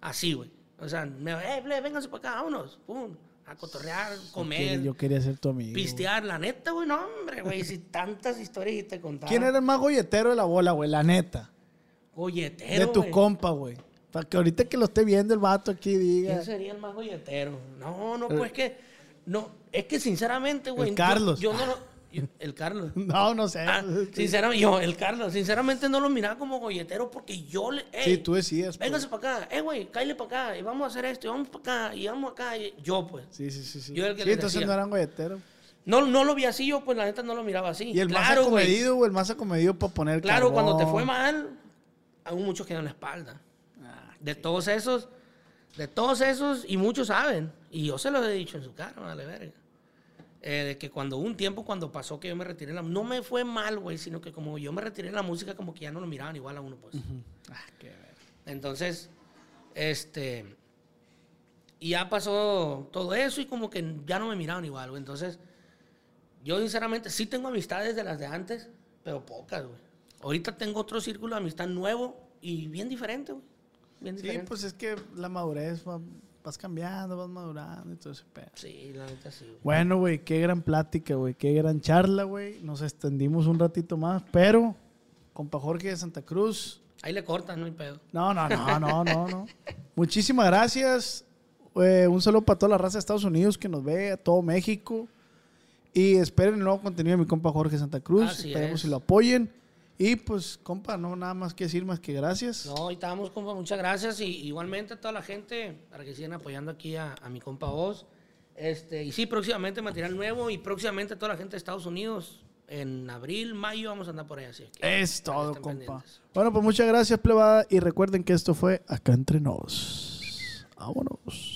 Así, güey. O sea, me, eh, ble, vénganse para acá, vámonos. Pum, a cotorrear, Yo comer, quería- Yo quería ser tu amigo. pistear. La neta, güey, no, hombre, güey. Si tantas historias y te contaba. ¿Quién era el más golletero de la bola, güey? La neta. Golletero, de tu güey. compa, güey. Para que ahorita que lo esté viendo el vato aquí diga. ¿Quién sería el más golletero? No, no, pues que. No, es que sinceramente, güey. Yo- Carlos. Yo, no lo. el Carlos. No, no sé. Ah, sinceramente, yo, el Carlos, sinceramente no lo miraba como golletero porque yo le. Sí, tú decías. pues. Véngase para acá, eh, güey, cállate para acá, y vamos a hacer esto, y vamos para acá, y vamos acá. y- yo, pues. Sí, sí, sí. sí. Yo el que sí, entonces decía. no eran golleteros. No, no lo vi así, yo, pues la neta no lo miraba así. Y el claro, más acomedido, güey, el más acomedido para poner Claro, cuando te fue mal, aún muchos quedan la espalda. De todos esos, de todos esos, y muchos saben, y yo se los he dicho en su cara, vale verga. eh, de que cuando un tiempo, cuando pasó que yo me retiré, la, no me fue mal, güey, sino que como yo me retiré de la música, como que ya no lo miraban igual a uno, pues. Ah, qué ver. Entonces, este, Y ya pasó todo eso y como que ya no me miraban igual, güey. Entonces, yo sinceramente sí tengo amistades de las de antes, pero pocas, güey. Ahorita tengo otro círculo de amistad nuevo y bien diferente, güey. Bien Sí, pues es que la madurez va- vas cambiando, vas madurando y todo ese pedo. Sí, la neta sí, güey. Bueno, güey, qué gran plática, güey, qué gran charla, güey. Nos extendimos un ratito más, pero compa Jorge de Santa Cruz. Ahí le cortan, no hay pedo. No, no, no, no, no, no. Muchísimas gracias. Eh, un saludo para toda la raza de Estados Unidos que nos ve, a todo México. Y esperen el nuevo contenido de mi compa Jorge Santa Cruz. Así Esperemos es. si lo apoyen. Y pues, compa, no nada más que decir más que gracias. No, ahí estamos, compa. Muchas gracias. Y igualmente a toda la gente para que sigan apoyando aquí a, a mi compa Oz. Este, y sí, próximamente material nuevo y próximamente a toda la gente de Estados Unidos. En abril, mayo vamos a andar por ahí. Así que Es todo, compa. pendientes. Bueno, pues muchas gracias, plebada. Y recuerden que esto fue Acá Entre Nos. Vámonos.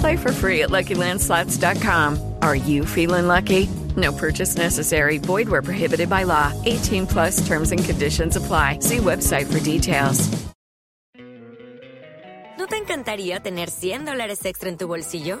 Play for free at LuckyLandSlots.com. Are you feeling lucky? No purchase necessary. Void where prohibited by law. 18 plus terms and conditions apply. See website for details. ¿No te encantaría tener 100 dólares extra en tu bolsillo?